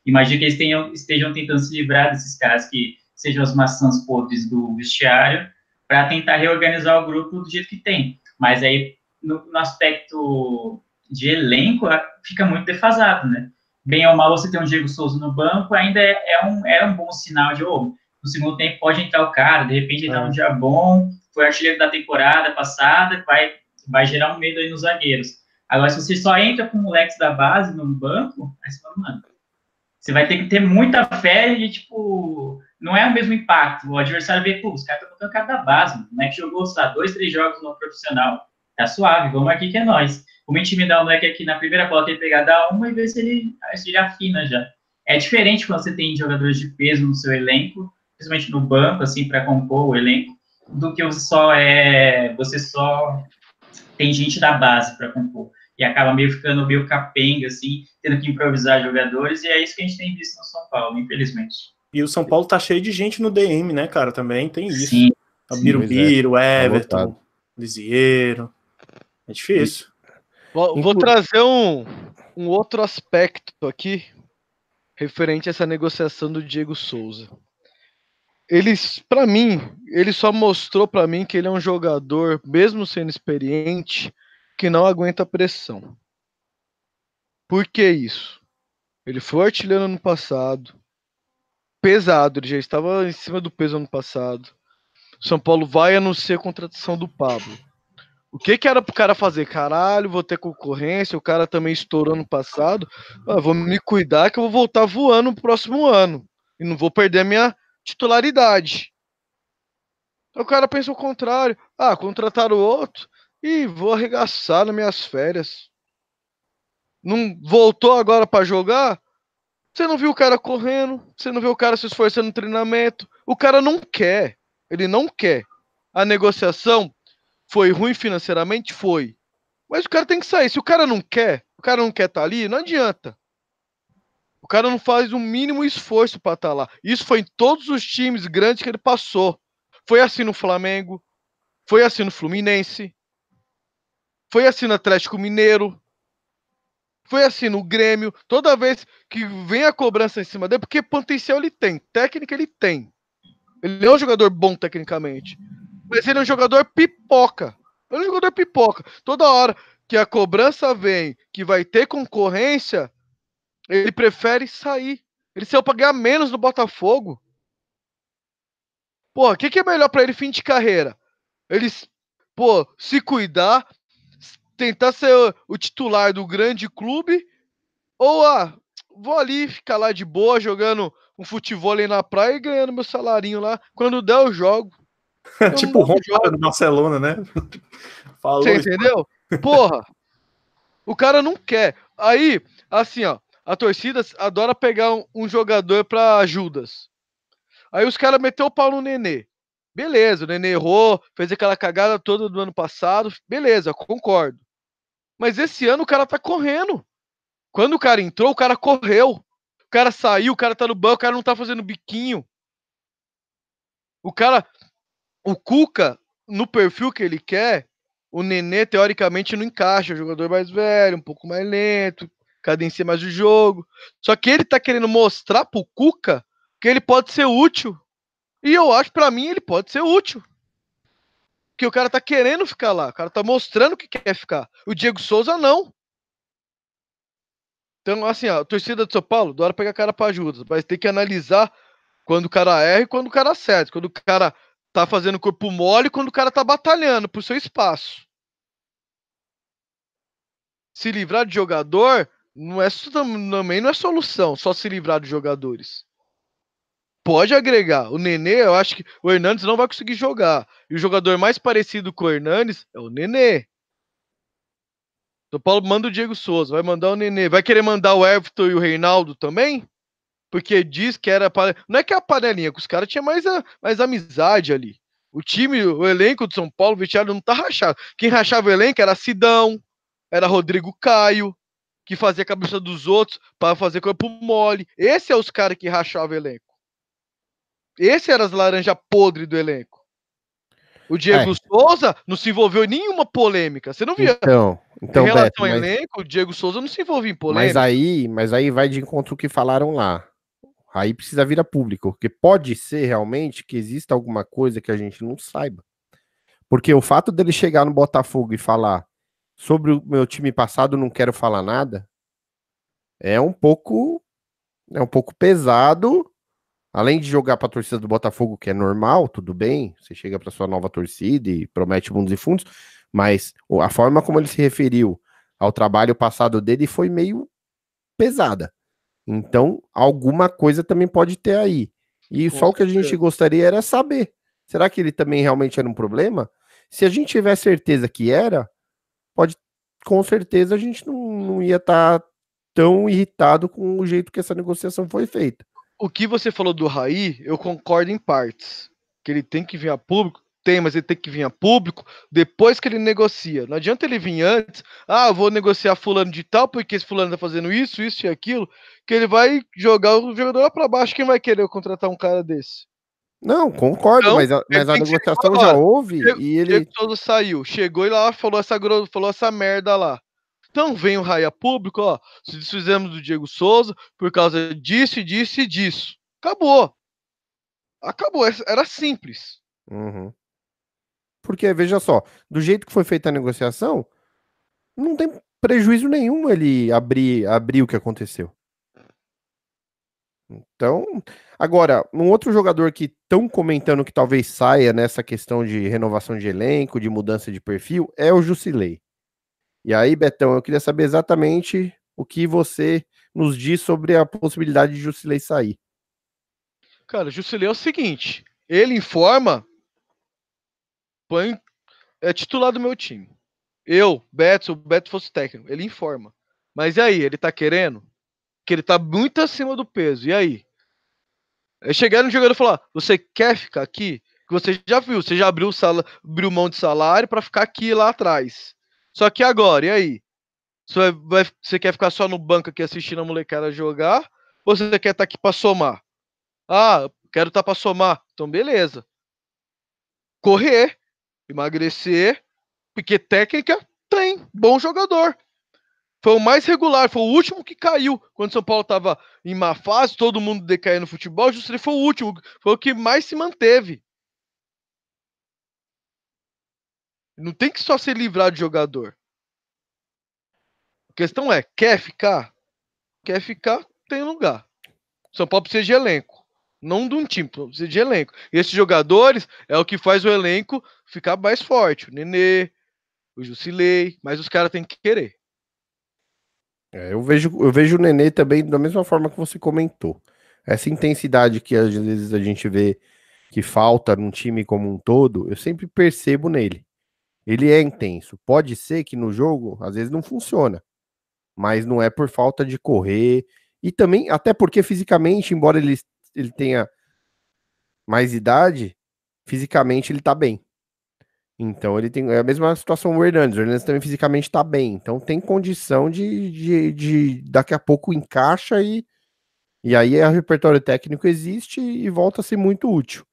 Imagino que eles tenham, estejam tentando se livrar desses caras que sejam as maçãs podres do vestiário para tentar reorganizar o grupo do jeito que tem. Mas aí, no, no, aspecto de elenco, fica muito defasado, né? Bem ou mal, você tem um Diego Souza no banco, ainda é, é um, é um bom sinal de, oh, no segundo tempo pode entrar o cara, de repente ele tá um dia bom, foi artilheiro da temporada passada, vai, vai gerar um medo aí nos zagueiros. Agora, se você só entra com moleques da base no banco, aí você fala, mano, você vai ter que ter muita fé e, tipo, não é o mesmo impacto. O adversário vê, pô, os caras estão botando cara da base, né? Que jogou, sei lá, dois, três jogos no profissional. Tá suave, vamos aqui que é nós. Vamos intimidar o moleque aqui na primeira bola, ele pegar, dar uma e ver se ele, se ele afina já. É diferente quando você tem jogadores de peso no seu elenco, principalmente no banco, assim, para compor o elenco, do que você só é. Você só tem gente da base para compor e acaba meio ficando meio capenga, assim, tendo que improvisar jogadores, e é isso que a gente tem visto no São Paulo, infelizmente. E o São Paulo tá cheio de gente no DM, né, cara? Também tem isso. Sim. O Birubiru, é. Everton, tá Lisieiro. É difícil. Vou, vou trazer um, um outro aspecto aqui, referente a essa negociação do Diego Souza. Eles, para mim, ele só mostrou para mim que ele é um jogador, mesmo sendo experiente, que não aguenta pressão. Por que isso? Ele foi artilheiro ano passado, pesado, ele já estava em cima do peso ano passado. São Paulo vai anunciar a contratação do Pablo. O que que era pro cara fazer? Caralho, vou ter concorrência, o cara também estourou no passado. Ah, vou me cuidar que eu vou voltar voando no próximo ano. E não vou perder a minha titularidade. O cara pensa o contrário. Ah, contratar o outro e vou arregaçar nas minhas férias. Não voltou agora para jogar? Você não viu o cara correndo, você não viu o cara se esforçando no treinamento. O cara não quer. Ele não quer. A negociação foi ruim financeiramente? Foi. Mas o cara tem que sair. Se o cara não quer, o cara não quer estar tá ali, não adianta. O cara não faz o um mínimo esforço para estar tá lá. Isso foi em todos os times grandes que ele passou. Foi assim no Flamengo, foi assim no Fluminense, foi assim no Atlético Mineiro, foi assim no Grêmio. Toda vez que vem a cobrança em cima dele, porque potencial ele tem, técnica ele tem. Ele é um jogador bom tecnicamente. Mas ele é um jogador pipoca. Ele é um jogador pipoca. Toda hora que a cobrança vem, que vai ter concorrência, ele prefere sair. Ele saiu pra ganhar menos no Botafogo. Pô, o que, que é melhor para ele fim de carreira? Ele, pô, se cuidar, tentar ser o, titular do grande clube, ou ah, vou ali ficar lá de boa jogando um futebol aí na praia e ganhando meu salarinho lá. Quando der, eu jogo. *laughs* tipo o Romário do Barcelona, né? *laughs* Falou Você entendeu? Porra! O cara não quer. Aí, assim, ó, a torcida adora pegar um, um jogador pra Judas. Aí os caras meteu o pau no Nenê. Beleza, o Nenê errou, fez aquela cagada toda do ano passado. Beleza, concordo. Mas esse ano o cara tá correndo. Quando o cara entrou, o cara correu. O cara saiu, o cara tá no banco, o cara não tá fazendo biquinho. O cara o Cuca, no perfil que ele quer, o Nenê teoricamente não encaixa, o jogador mais velho, um pouco mais lento, cadencia mais o jogo. Só que ele tá querendo mostrar pro Cuca que ele pode ser útil. E eu acho, para mim, ele pode ser útil. Porque o cara tá querendo ficar lá, o cara tá mostrando que quer ficar. O Diego Souza não. Então, assim, a torcida do São Paulo, da hora pegar cara pra ajuda, mas tem que analisar quando o cara erra e quando o cara acerta. Quando o cara tá fazendo corpo mole quando o cara tá batalhando pro seu espaço. Se livrar de jogador não é também não é solução, só se livrar de jogadores. Pode agregar. O Nenê, eu acho que o Hernandes não vai conseguir jogar. E o jogador mais parecido com o Hernandes é o Nenê. São Paulo manda o Diego Souza, vai mandar o Nenê. Vai querer mandar o Everton e o Reinaldo também? porque diz que era. Não é que é a panelinha, que os caras tinham mais, mais amizade ali. O time, o elenco do São Paulo, o vestiário não tá rachado. Quem rachava o elenco era Sidão, era Rodrigo Caio, que fazia a cabeça dos outros para fazer corpo mole. Esse é os caras que rachavam o elenco. Esse era as laranjas podres do elenco. O Diego é. Souza não se envolveu em nenhuma polêmica. Você não via? Então, então em relação Beto, ao mas... elenco, o Diego Souza não se envolveu em polêmica. Mas aí, mas aí vai de encontro o que falaram lá. Aí precisa vir a público, porque pode ser realmente que exista alguma coisa que a gente não saiba. Porque o fato dele chegar no Botafogo e falar sobre o meu time passado, não quero falar nada, é um pouco é um pouco pesado. Além de jogar para a torcida do Botafogo, que é normal, tudo bem, você chega para sua nova torcida e promete mundos e fundos, mas a forma como ele se referiu ao trabalho passado dele foi meio pesada. Então, alguma coisa também pode ter aí. E Com só o que a gente gostaria era saber. Será que ele também realmente era um problema? Se a gente tiver certeza que era, pode, com certeza a gente não, não ia estar tá tão irritado com o jeito que essa negociação foi feita. O que você falou do Raí, eu concordo em partes. Que ele tem que vir a público, tem, mas ele tem que vir a público depois que ele negocia. Não adianta ele vir antes, ah, vou negociar fulano de tal, porque esse fulano tá fazendo isso, isso e aquilo, que ele vai jogar o jogador lá pra baixo. Quem vai querer contratar um cara desse? Não, concordo, então, mas a, mas a negociação já houve e ele. Souza saiu, chegou e lá falou essa, falou essa merda lá. Então vem o raia público, ó. Se desfizemos do Diego Souza por causa disso, disso e disso. Acabou. Acabou. Era simples. Uhum. Porque, veja só, do jeito que foi feita a negociação, não tem prejuízo nenhum ele abrir, abrir o que aconteceu. Então, agora, um outro jogador que estão comentando que talvez saia nessa questão de renovação de elenco, de mudança de perfil, é o Jusilei. E aí, Betão, eu queria saber exatamente o que você nos diz sobre a possibilidade de Jusilei sair. Cara, Jusilei é o seguinte: ele informa, põe, é titular do meu time. Eu, Beto, se o Beto fosse técnico, ele informa. Mas e aí, ele tá querendo? Que ele tá muito acima do peso. E aí? É chegar no jogador e falar: você quer ficar aqui? Que você já viu, você já abriu, sala, abriu mão de salário para ficar aqui lá atrás. Só que agora, e aí? Você, vai, você quer ficar só no banco aqui assistindo a molecada jogar? Ou você quer estar tá aqui para somar? Ah, quero estar tá para somar. Então, beleza. Correr, emagrecer, porque técnica tem, bom jogador. Foi o mais regular, foi o último que caiu. Quando o São Paulo estava em má fase, todo mundo decaindo no futebol, ele foi o último, foi o que mais se manteve. Não tem que só se livrar de jogador. A questão é, quer ficar? Quer ficar, tem lugar. São Paulo precisa de elenco. Não de um time, precisa de elenco. E esses jogadores é o que faz o elenco ficar mais forte. O Nenê, o Jusilei, mas os caras têm que querer. É, eu, vejo, eu vejo o Nenê também da mesma forma que você comentou. Essa intensidade que às vezes a gente vê que falta num time como um todo, eu sempre percebo nele. Ele é intenso. Pode ser que no jogo, às vezes, não funciona. Mas não é por falta de correr. E também, até porque fisicamente, embora ele, ele tenha mais idade, fisicamente ele tá bem. Então ele tem é a mesma situação o Hernandes. O Hernandes também fisicamente está bem. Então tem condição de, de, de, daqui a pouco encaixa e, e aí o repertório técnico existe e volta a ser muito útil.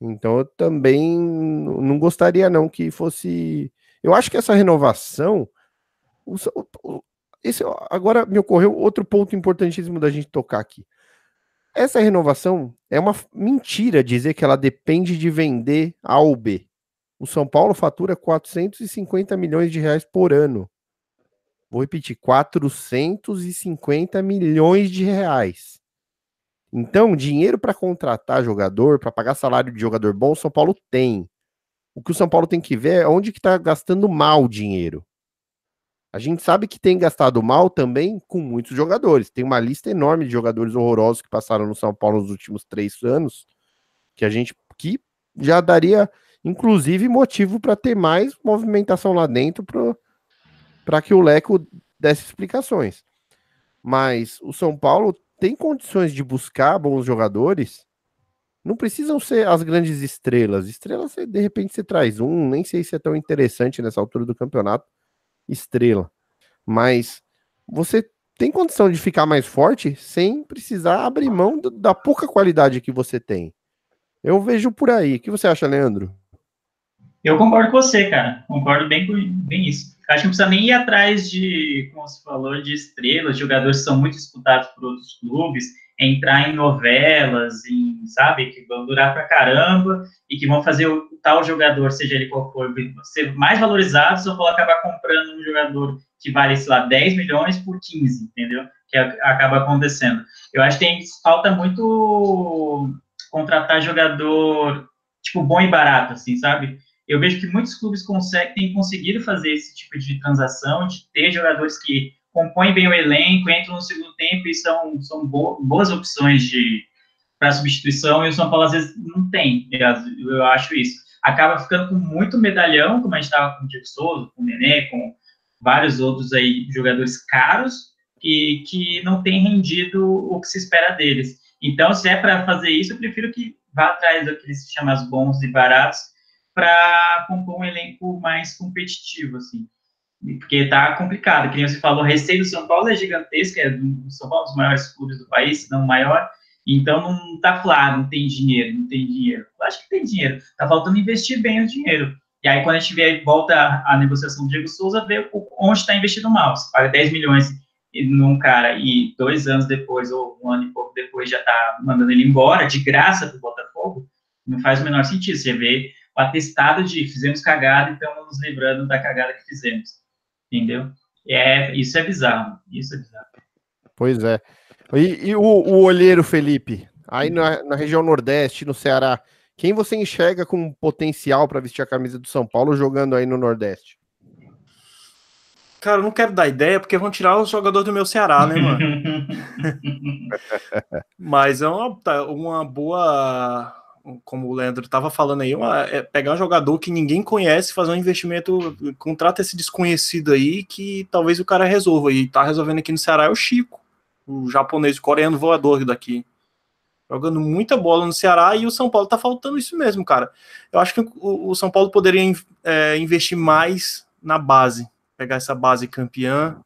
Então eu também não gostaria não que fosse. Eu acho que essa renovação. Esse, agora me ocorreu outro ponto importantíssimo da gente tocar aqui. Essa renovação é uma mentira dizer que ela depende de vender A ou B. O São Paulo fatura 450 milhões de reais por ano. Vou repetir, 450 milhões de reais. Então, dinheiro para contratar jogador, para pagar salário de jogador bom, o São Paulo tem. O que o São Paulo tem que ver é onde que está gastando mal dinheiro. A gente sabe que tem gastado mal também com muitos jogadores. Tem uma lista enorme de jogadores horrorosos que passaram no São Paulo nos últimos três anos, que a gente que já daria inclusive motivo para ter mais movimentação lá dentro para que o Leco desse explicações. Mas o São Paulo tem condições de buscar bons jogadores. Não precisam ser as grandes estrelas. Estrelas, de repente, você traz um, nem sei se é tão interessante nessa altura do campeonato. Estrela. Mas você tem condição de ficar mais forte sem precisar abrir mão da pouca qualidade que você tem. Eu vejo por aí. O que você acha, Leandro? Eu concordo com você, cara. Concordo bem com bem isso. Acho que não precisa nem ir atrás de, como você falou, de estrelas, jogadores que são muito disputados por outros clubes, entrar em novelas, em, sabe, que vão durar pra caramba e que vão fazer o tal jogador, seja ele qual for, ser mais valorizado, eu for acabar comprando um jogador que vale, sei lá, 10 milhões por 15, entendeu? Que acaba acontecendo. Eu acho que tem, falta muito contratar jogador, tipo, bom e barato, assim, sabe? Eu vejo que muitos clubes conseguem, têm conseguido fazer esse tipo de transação, de ter jogadores que compõem bem o elenco, entram no segundo tempo e são, são boas opções de para substituição, e o São Paulo às vezes não tem, eu, acho isso. Acaba ficando com muito medalhão, como a gente estava com o Diego Souza, com o Nenê, com vários outros aí jogadores caros, e que não tem rendido o que se espera deles. Então, se é para fazer isso, eu prefiro que vá atrás daqueles que chamam as bons e baratos, para compor um elenco mais competitivo, assim. Porque tá complicado, que nem você falou, a receita do São Paulo é gigantesca, é do São Paulo um dos maiores clubes do país, se não o maior, então não tá claro, não tem dinheiro, não tem dinheiro. Eu acho que tem dinheiro, tá faltando investir bem o dinheiro. E aí, quando a gente vê, volta a, negociação do Diego Souza, vê onde está investido mal. Você paga 10 milhões num cara e dois anos depois, ou um ano e pouco depois, já tá mandando ele embora, de graça pro Botafogo, não faz o menor sentido. Você vê o atestado de fizemos cagada e estamos nos livrando da cagada que fizemos. Entendeu? É, isso é bizarro. Isso é bizarro. Pois é. E, e o, o olheiro Felipe, aí na, na, região Nordeste, no Ceará, quem você enxerga com potencial para vestir a camisa do São Paulo jogando aí no Nordeste? Cara, eu não quero dar ideia porque vão tirar os jogadores do meu Ceará, né, mano? *laughs* Mas é uma, tá, uma boa como o Leandro estava falando aí, uma, é pegar um jogador que ninguém conhece, fazer um investimento, contrata esse desconhecido aí que talvez o cara resolva. E tá resolvendo aqui no Ceará é o Chico, o japonês, o coreano voador daqui. Jogando muita bola no Ceará e o São Paulo tá faltando isso mesmo, cara. Eu acho que o, o São Paulo poderia é, investir mais na base, pegar essa base campeã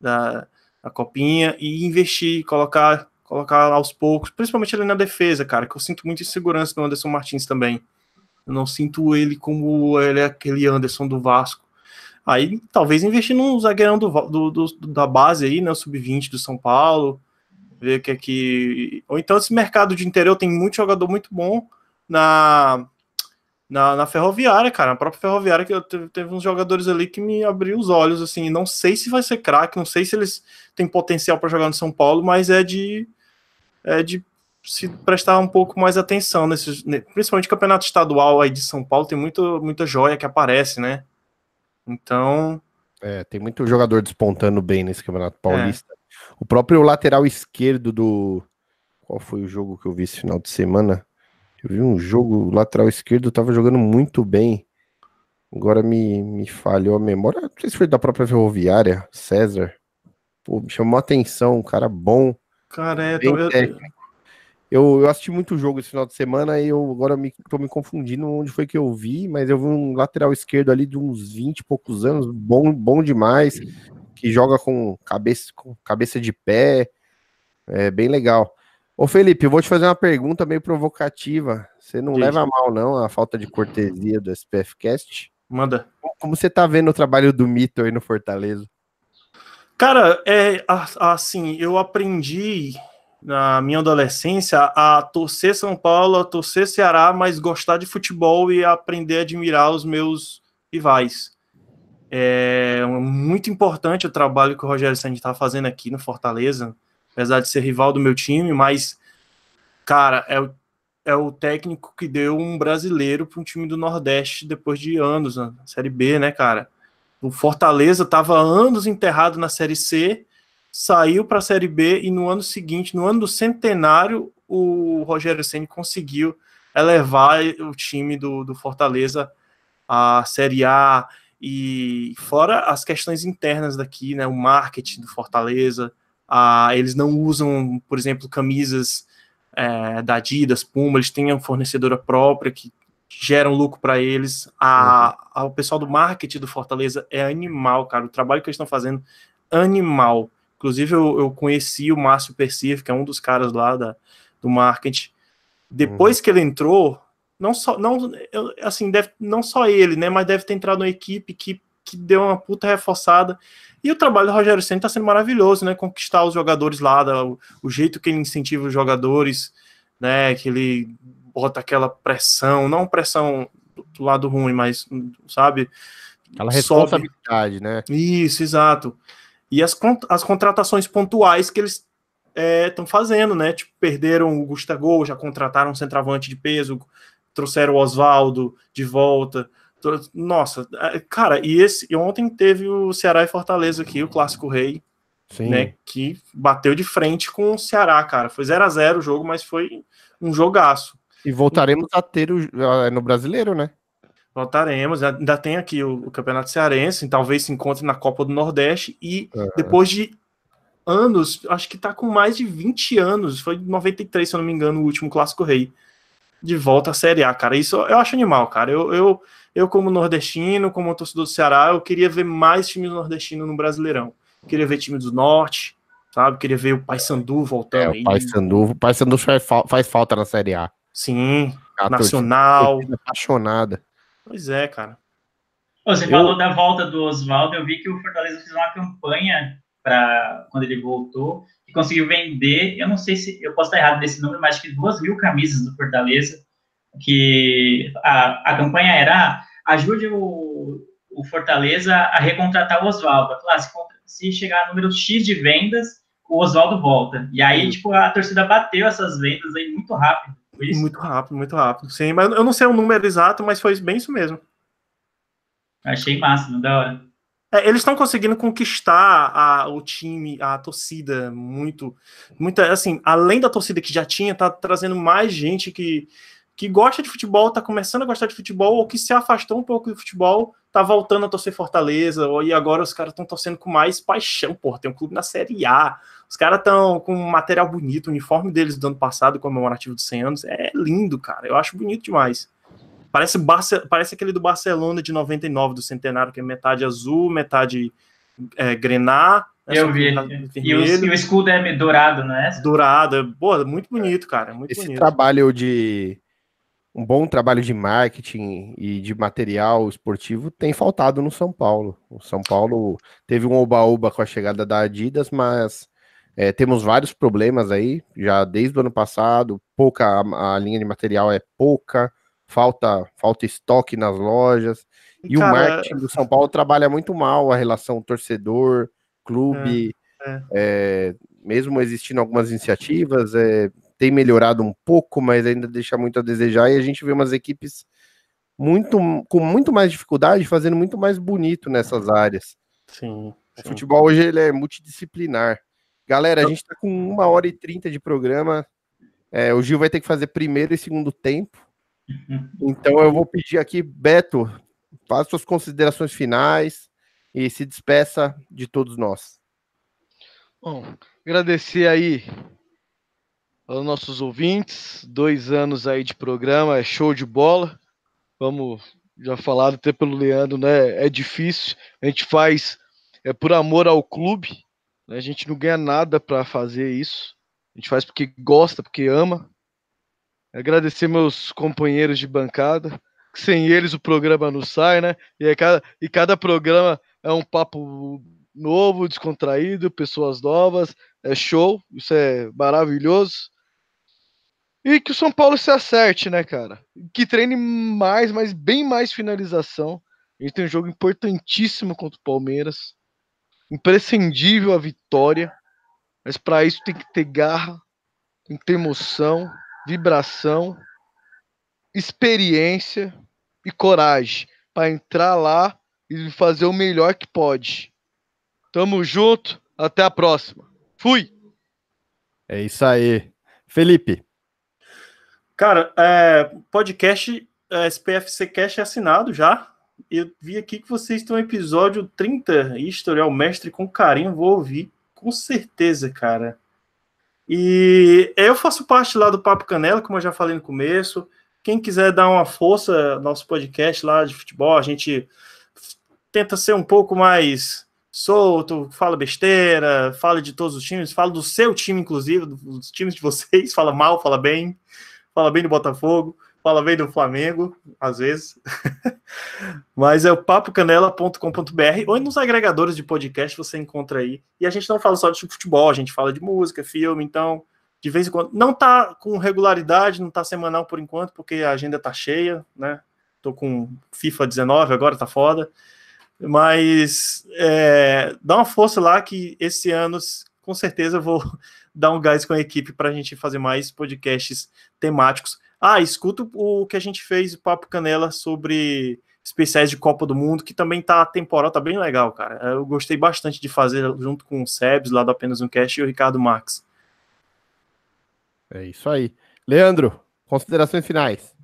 da, da Copinha e investir, colocar colocar aos poucos, principalmente ali na defesa, cara, que eu sinto muita insegurança no Anderson Martins também. Eu não sinto ele como ele é aquele Anderson do Vasco. Aí talvez investir num zagueirão do, do, do da base aí, né? Sub-20 do São Paulo. Ver que aqui. Ou então esse mercado de interior tem muito jogador muito bom na, na, na ferroviária, cara. Na própria ferroviária, que eu teve, teve uns jogadores ali que me abriu os olhos, assim. Não sei se vai ser craque, não sei se eles têm potencial para jogar no São Paulo, mas é de é, de se prestar um pouco mais atenção nesses, principalmente campeonato estadual aí de São Paulo, tem muito, muita joia que aparece, né? Então. É, tem muito jogador despontando bem nesse campeonato paulista. É. O próprio lateral esquerdo do. Qual foi o jogo que eu vi esse final de semana? Eu vi um jogo, o lateral esquerdo tava jogando muito bem. Agora me, me falhou a memória. Não sei se foi da própria ferroviária, César. Pô, me chamou a atenção, um cara bom Cara, é. Tô... Eu, eu assisti muito jogo esse final de semana e eu agora me, tô me confundindo onde foi que eu vi, mas eu vi um lateral esquerdo ali de uns 20 e poucos anos, bom, bom demais, que joga com cabeça, com cabeça de pé, é bem legal. Ô Felipe, eu vou te fazer uma pergunta meio provocativa. Você não Gente. leva mal, não, a falta de cortesia do SPF Cast? Manda. Como você tá vendo o trabalho do Mito aí no Fortaleza? Cara, é assim, eu aprendi na minha adolescência a torcer São Paulo, a torcer Ceará, mas gostar de futebol e aprender a admirar os meus rivais. É muito importante o trabalho que o Rogério Sandy está fazendo aqui no Fortaleza, apesar de ser rival do meu time, mas, cara, é o, é o técnico que deu um brasileiro para um time do Nordeste depois de anos na Série B, né, cara? O Fortaleza estava anos enterrado na Série C, saiu para a Série B e no ano seguinte, no ano do centenário, o Rogério Ceni conseguiu elevar o time do, do Fortaleza à Série A. E fora as questões internas daqui, né, o marketing do Fortaleza, a, eles não usam, por exemplo, camisas é, da Adidas, Puma, eles têm uma fornecedora própria que geram lucro para eles. A, uhum. a, o pessoal do marketing do Fortaleza é animal, cara. O trabalho que eles estão fazendo, animal. Inclusive, eu, eu conheci o Márcio Persif, que é um dos caras lá da, do marketing. Depois uhum. que ele entrou, não só, não, assim, deve, não só ele, né, mas deve ter entrado uma equipe que, que deu uma puta reforçada. E o trabalho do Rogério Senna está sendo maravilhoso, né? Conquistar os jogadores lá, da, o, o jeito que ele incentiva os jogadores, né? Que ele bota aquela pressão, não pressão do lado ruim, mas, sabe? Aquela responsabilidade, sobe. né? Isso, exato. E as, as contratações pontuais que eles estão é, fazendo, né? Tipo, perderam o Gustavo, já contrataram um centroavante de peso, trouxeram o Oswaldo de volta. Nossa, é, cara, e esse ontem teve o Ceará e Fortaleza aqui, o clássico rei, Sim. né? Que bateu de frente com o Ceará, cara. Foi 0 a 0 o jogo, mas foi um jogaço. E voltaremos a ter o, no brasileiro, né? Voltaremos, ainda tem aqui o, o Campeonato Cearense, talvez se encontre na Copa do Nordeste, e uhum. depois de anos, acho que tá com mais de 20 anos, foi 93, se eu não me engano, o último Clássico Rei, de volta à Série A, cara. Isso eu acho animal, cara. Eu, eu, eu como nordestino, como torcedor do Ceará, eu queria ver mais times nordestinos no Brasileirão. Eu queria ver time do Norte, sabe? Eu queria ver o Paysandu voltando. É, o Paysandu, o Paysandu faz, faz falta na Série A. Sim, a nacional. Apaixonada. Pois é, cara. Você eu... falou da volta do Oswaldo, eu vi que o Fortaleza fez uma campanha para quando ele voltou e conseguiu vender. Eu não sei se eu posso estar errado nesse número, mas acho que duas mil camisas do Fortaleza. Que a, a campanha era ajude o, o Fortaleza a recontratar o Oswaldo. Ah, se, se chegar a número X de vendas, o Oswaldo volta. E aí, tipo, a torcida bateu essas vendas aí muito rápido. Muito rápido, muito rápido. Sim, mas eu não sei o número exato, mas foi bem isso mesmo. Achei máximo, da hora. É, eles estão conseguindo conquistar a, o time, a torcida, muito, muita, assim, além da torcida que já tinha, tá trazendo mais gente que, que gosta de futebol, tá começando a gostar de futebol, ou que se afastou um pouco do futebol, tá voltando a torcer Fortaleza, ou, e agora os caras estão torcendo com mais paixão, porra, tem um clube na Série A, os caras estão com um material bonito, o uniforme deles do ano passado, comemorativo de 100 anos, é lindo, cara, eu acho bonito demais. Parece, Barce... Parece aquele do Barcelona de 99, do Centenário, que é metade azul, metade é, grená. Né, Eu vi. E o, e o, escudo é dourado, não é? Dourado. Boa, muito bonito, cara. Muito Esse bonito. trabalho de. Um bom trabalho de marketing e de material esportivo tem faltado no São Paulo. O São Paulo teve um oba-oba com a chegada da Adidas, mas é, temos vários problemas aí, já desde o ano passado. Pouca, a, a linha de material é pouca falta, falta estoque nas lojas. E Cara, o marketing do São Paulo trabalha muito mal a relação torcedor, clube. É, é. É, mesmo existindo algumas iniciativas, é, tem melhorado um pouco, mas ainda deixa muito a desejar. E a gente vê umas equipes muito com muito mais dificuldade, fazendo muito mais bonito nessas áreas. Sim. sim. O futebol hoje ele é multidisciplinar. Galera, a gente está com uma hora e trinta de programa. É, o Gil vai ter que fazer primeiro e segundo tempo. Então eu vou pedir aqui, Beto, faça suas considerações finais e se despeça de todos nós. Bom, agradecer aí aos nossos ouvintes, dois anos aí de programa, é show de bola. Vamos, já falado até pelo Leandro, né? É difícil, a gente faz é por amor ao clube, né? a gente não ganha nada para fazer isso, a gente faz porque gosta, porque ama. Agradecer meus companheiros de bancada. Sem eles o programa não sai, né? E, cada, e cada programa é um papo novo, descontraído, pessoas novas. É show, isso é maravilhoso. E que o São Paulo se acerte, né, cara? Que treine mais, mas bem mais finalização. A gente tem um jogo importantíssimo contra o Palmeiras. Imprescindível a vitória. Mas para isso tem que ter garra, tem que ter emoção vibração, experiência e coragem para entrar lá e fazer o melhor que pode. Tamo junto, até a próxima. Fui! É isso aí. Felipe. Cara, é, podcast é, SPFC Cash é assinado já. Eu vi aqui que vocês estão no episódio 30, Historial Mestre com carinho, vou ouvir com certeza, cara. E eu faço parte lá do Papo Canela, como eu já falei no começo. Quem quiser dar uma força, nosso podcast lá de futebol, a gente tenta ser um pouco mais solto, fala besteira, fala de todos os times, fala do seu time, inclusive, dos times de vocês, fala mal, fala bem, fala bem do Botafogo fala bem do Flamengo, às vezes. *laughs* Mas é o papocanela.com.br ou nos agregadores de podcast você encontra aí. E a gente não fala só de futebol, a gente fala de música, filme, então de vez em quando não tá com regularidade, não tá semanal por enquanto, porque a agenda tá cheia, né? Tô com FIFA 19 agora, tá foda. Mas é, dá uma força lá que esse ano com certeza vou dar um gás com a equipe para a gente fazer mais podcasts temáticos ah, escuta o que a gente fez, o Papo Canela, sobre especiais de Copa do Mundo, que também tá temporal, tá bem legal, cara. Eu gostei bastante de fazer junto com o Sebs, lá do Apenas um Cast, e o Ricardo Max. É isso aí. Leandro, considerações finais.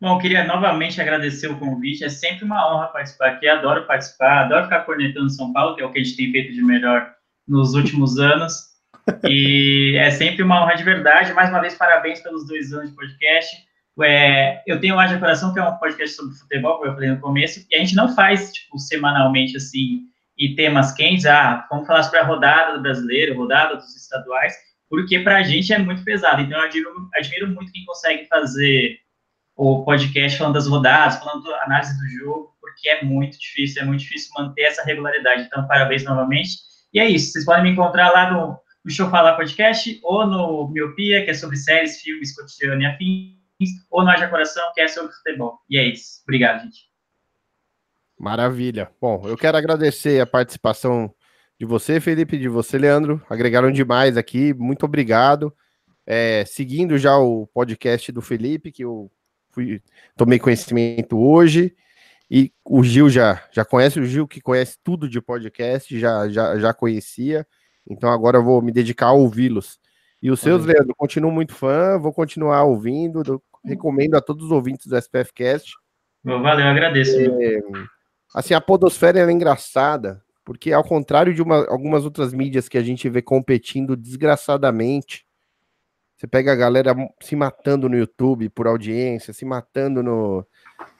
Bom, eu queria novamente agradecer o convite. É sempre uma honra participar aqui. Adoro participar, adoro ficar cornetando São Paulo, que é o que a gente tem feito de melhor nos últimos anos. E é sempre uma honra de verdade. Mais uma vez, parabéns pelos dois anos de podcast. É, eu tenho Haja Coração, que é um podcast sobre futebol, como eu falei no começo, e a gente não faz, tipo, semanalmente, assim, e temas quentes, ah, vamos falar sobre a rodada do brasileiro, rodada dos estaduais, porque para a gente é muito pesado. Então, eu admiro, admiro muito quem consegue fazer o podcast falando das rodadas, falando da análise do jogo, porque é muito difícil, é muito difícil manter essa regularidade. Então, parabéns novamente. E é isso, vocês podem me encontrar lá no no Show Falar Podcast, ou no Miopia, que é sobre séries, filmes, cotidiano e afins, ou no Haja Coração, que é sobre futebol. E é isso. Obrigado, gente. Maravilha. Bom, eu quero agradecer a participação De você, Felipe, de você, Leandro. Agregaram demais aqui. Muito obrigado. É, seguindo já o podcast do Felipe, que eu fui, tomei conhecimento hoje. E o Gil já, já conhece o Gil, que conhece tudo de podcast, já, já, já conhecia. Então agora eu vou me dedicar a ouvi-los. E os seus, Leandro, continuo muito fã, vou continuar ouvindo. Recomendo a todos os ouvintes do SPF Cast. Valeu, agradeço. É, assim, a podosfera é engraçada, porque ao contrário de uma, algumas outras mídias que a gente vê competindo desgraçadamente, você pega a galera se matando no YouTube por audiência, se matando no,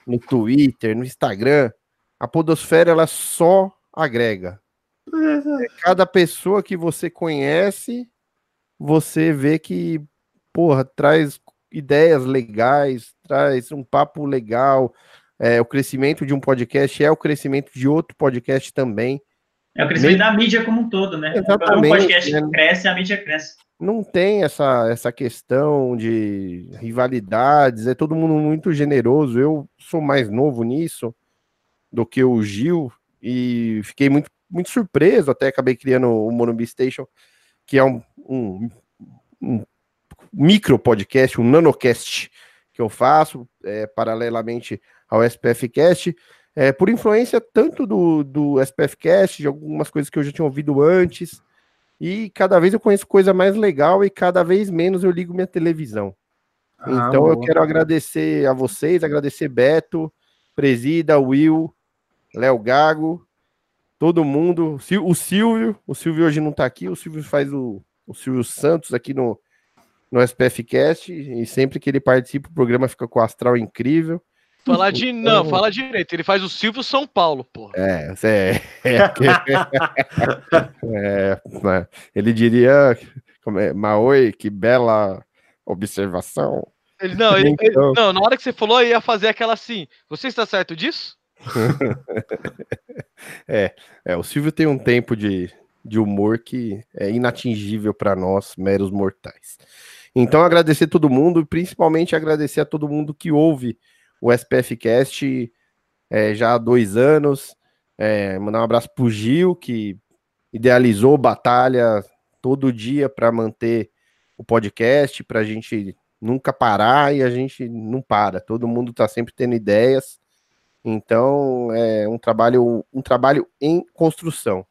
no Twitter, no Instagram, a podosfera ela só agrega. É, cada pessoa que você conhece, você vê que, porra, traz ideias legais, traz um papo legal. É, o crescimento de um podcast é o crescimento de outro podcast também. É o crescimento da mídia como um todo, né? Exatamente. Quando o podcast né? cresce, a mídia cresce. Não tem essa, essa questão de rivalidades, é todo mundo muito generoso. Eu sou mais novo nisso do que o Gil e fiquei muito, muito surpreso. Até acabei criando o Monobi Station, que é um, um, um micro podcast, um nanocast que eu faço é, paralelamente ao SPF Cast é, por influência tanto do, do SPF Cast, de algumas coisas que eu já tinha ouvido antes, e cada vez eu conheço coisa mais legal e cada vez menos eu ligo minha televisão. Ah, então boa. eu quero agradecer a vocês, agradecer Beto, Presida, Will, Léo Gago, todo mundo, o Silvio, o Silvio hoje não está aqui, o Silvio faz o, o Silvio Santos aqui no, no SPF Cast, e sempre que ele participa o programa fica com o astral incrível. Falar de. Não, fala direito. Ele faz o Silvio São Paulo, pô. É, é. *laughs* é, é ele diria. Como é, Maoi, que bela observação. Ele, não, ele, então... ele, não, na hora que você falou, ia fazer aquela assim. Você está certo disso? *laughs* é, é, o Silvio tem um tempo de, de humor que é inatingível para nós, meros mortais. Então, agradecer todo mundo, principalmente agradecer a todo mundo que ouve o SPF Cast é, já há dois anos. É, mandar um abraço pro Gil, que idealizou batalha todo dia para manter o podcast, para a gente nunca parar e a gente não para. Todo mundo está sempre tendo ideias. Então é um trabalho, um trabalho em construção.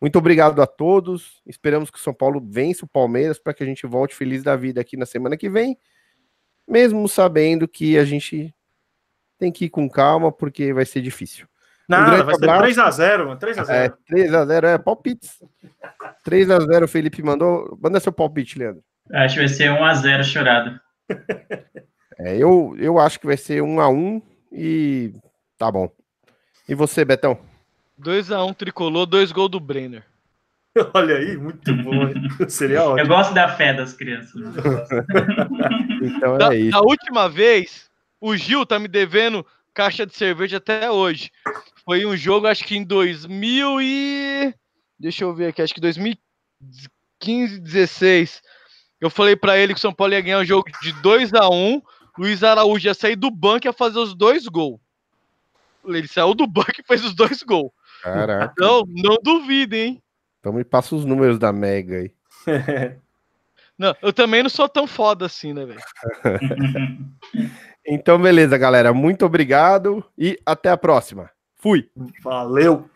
Muito obrigado a todos. Esperamos que o São Paulo vença o Palmeiras para que a gente volte feliz da vida aqui na semana que vem, mesmo sabendo que a gente tem que ir com calma, porque vai ser difícil. Nada, um vai abraço. ser 3x0, 3x0. É, 3x0, é, palpites. 3x0, o Felipe mandou. Manda seu palpite, Leandro. Acho que vai ser 1x0 chorado. É, eu, eu acho que vai ser 1x1 e tá bom. E você, Betão? 2x1 tricolor, dois gols do Brenner. *laughs* Olha aí, muito bom. *laughs* Seria ótimo. Eu gosto da fé das crianças. *laughs* então é da, isso. Da última vez, o Gil tá me devendo caixa de cerveja até hoje. Foi um jogo, acho que em 2000 e... Deixa eu ver aqui, acho que 2015, 16. Eu falei para ele que o São Paulo ia ganhar um jogo de 2 a 1 Luiz Araújo ia sair do banco e ia fazer os dois gols. Ele saiu do banco e fez os dois gols. Caraca. Então, não duvidem, hein? Então me passa os números da Mega aí. *laughs* não, eu também não sou tão foda assim, né, velho? *laughs* Então, beleza, galera. Muito obrigado e até a próxima. Fui. Valeu.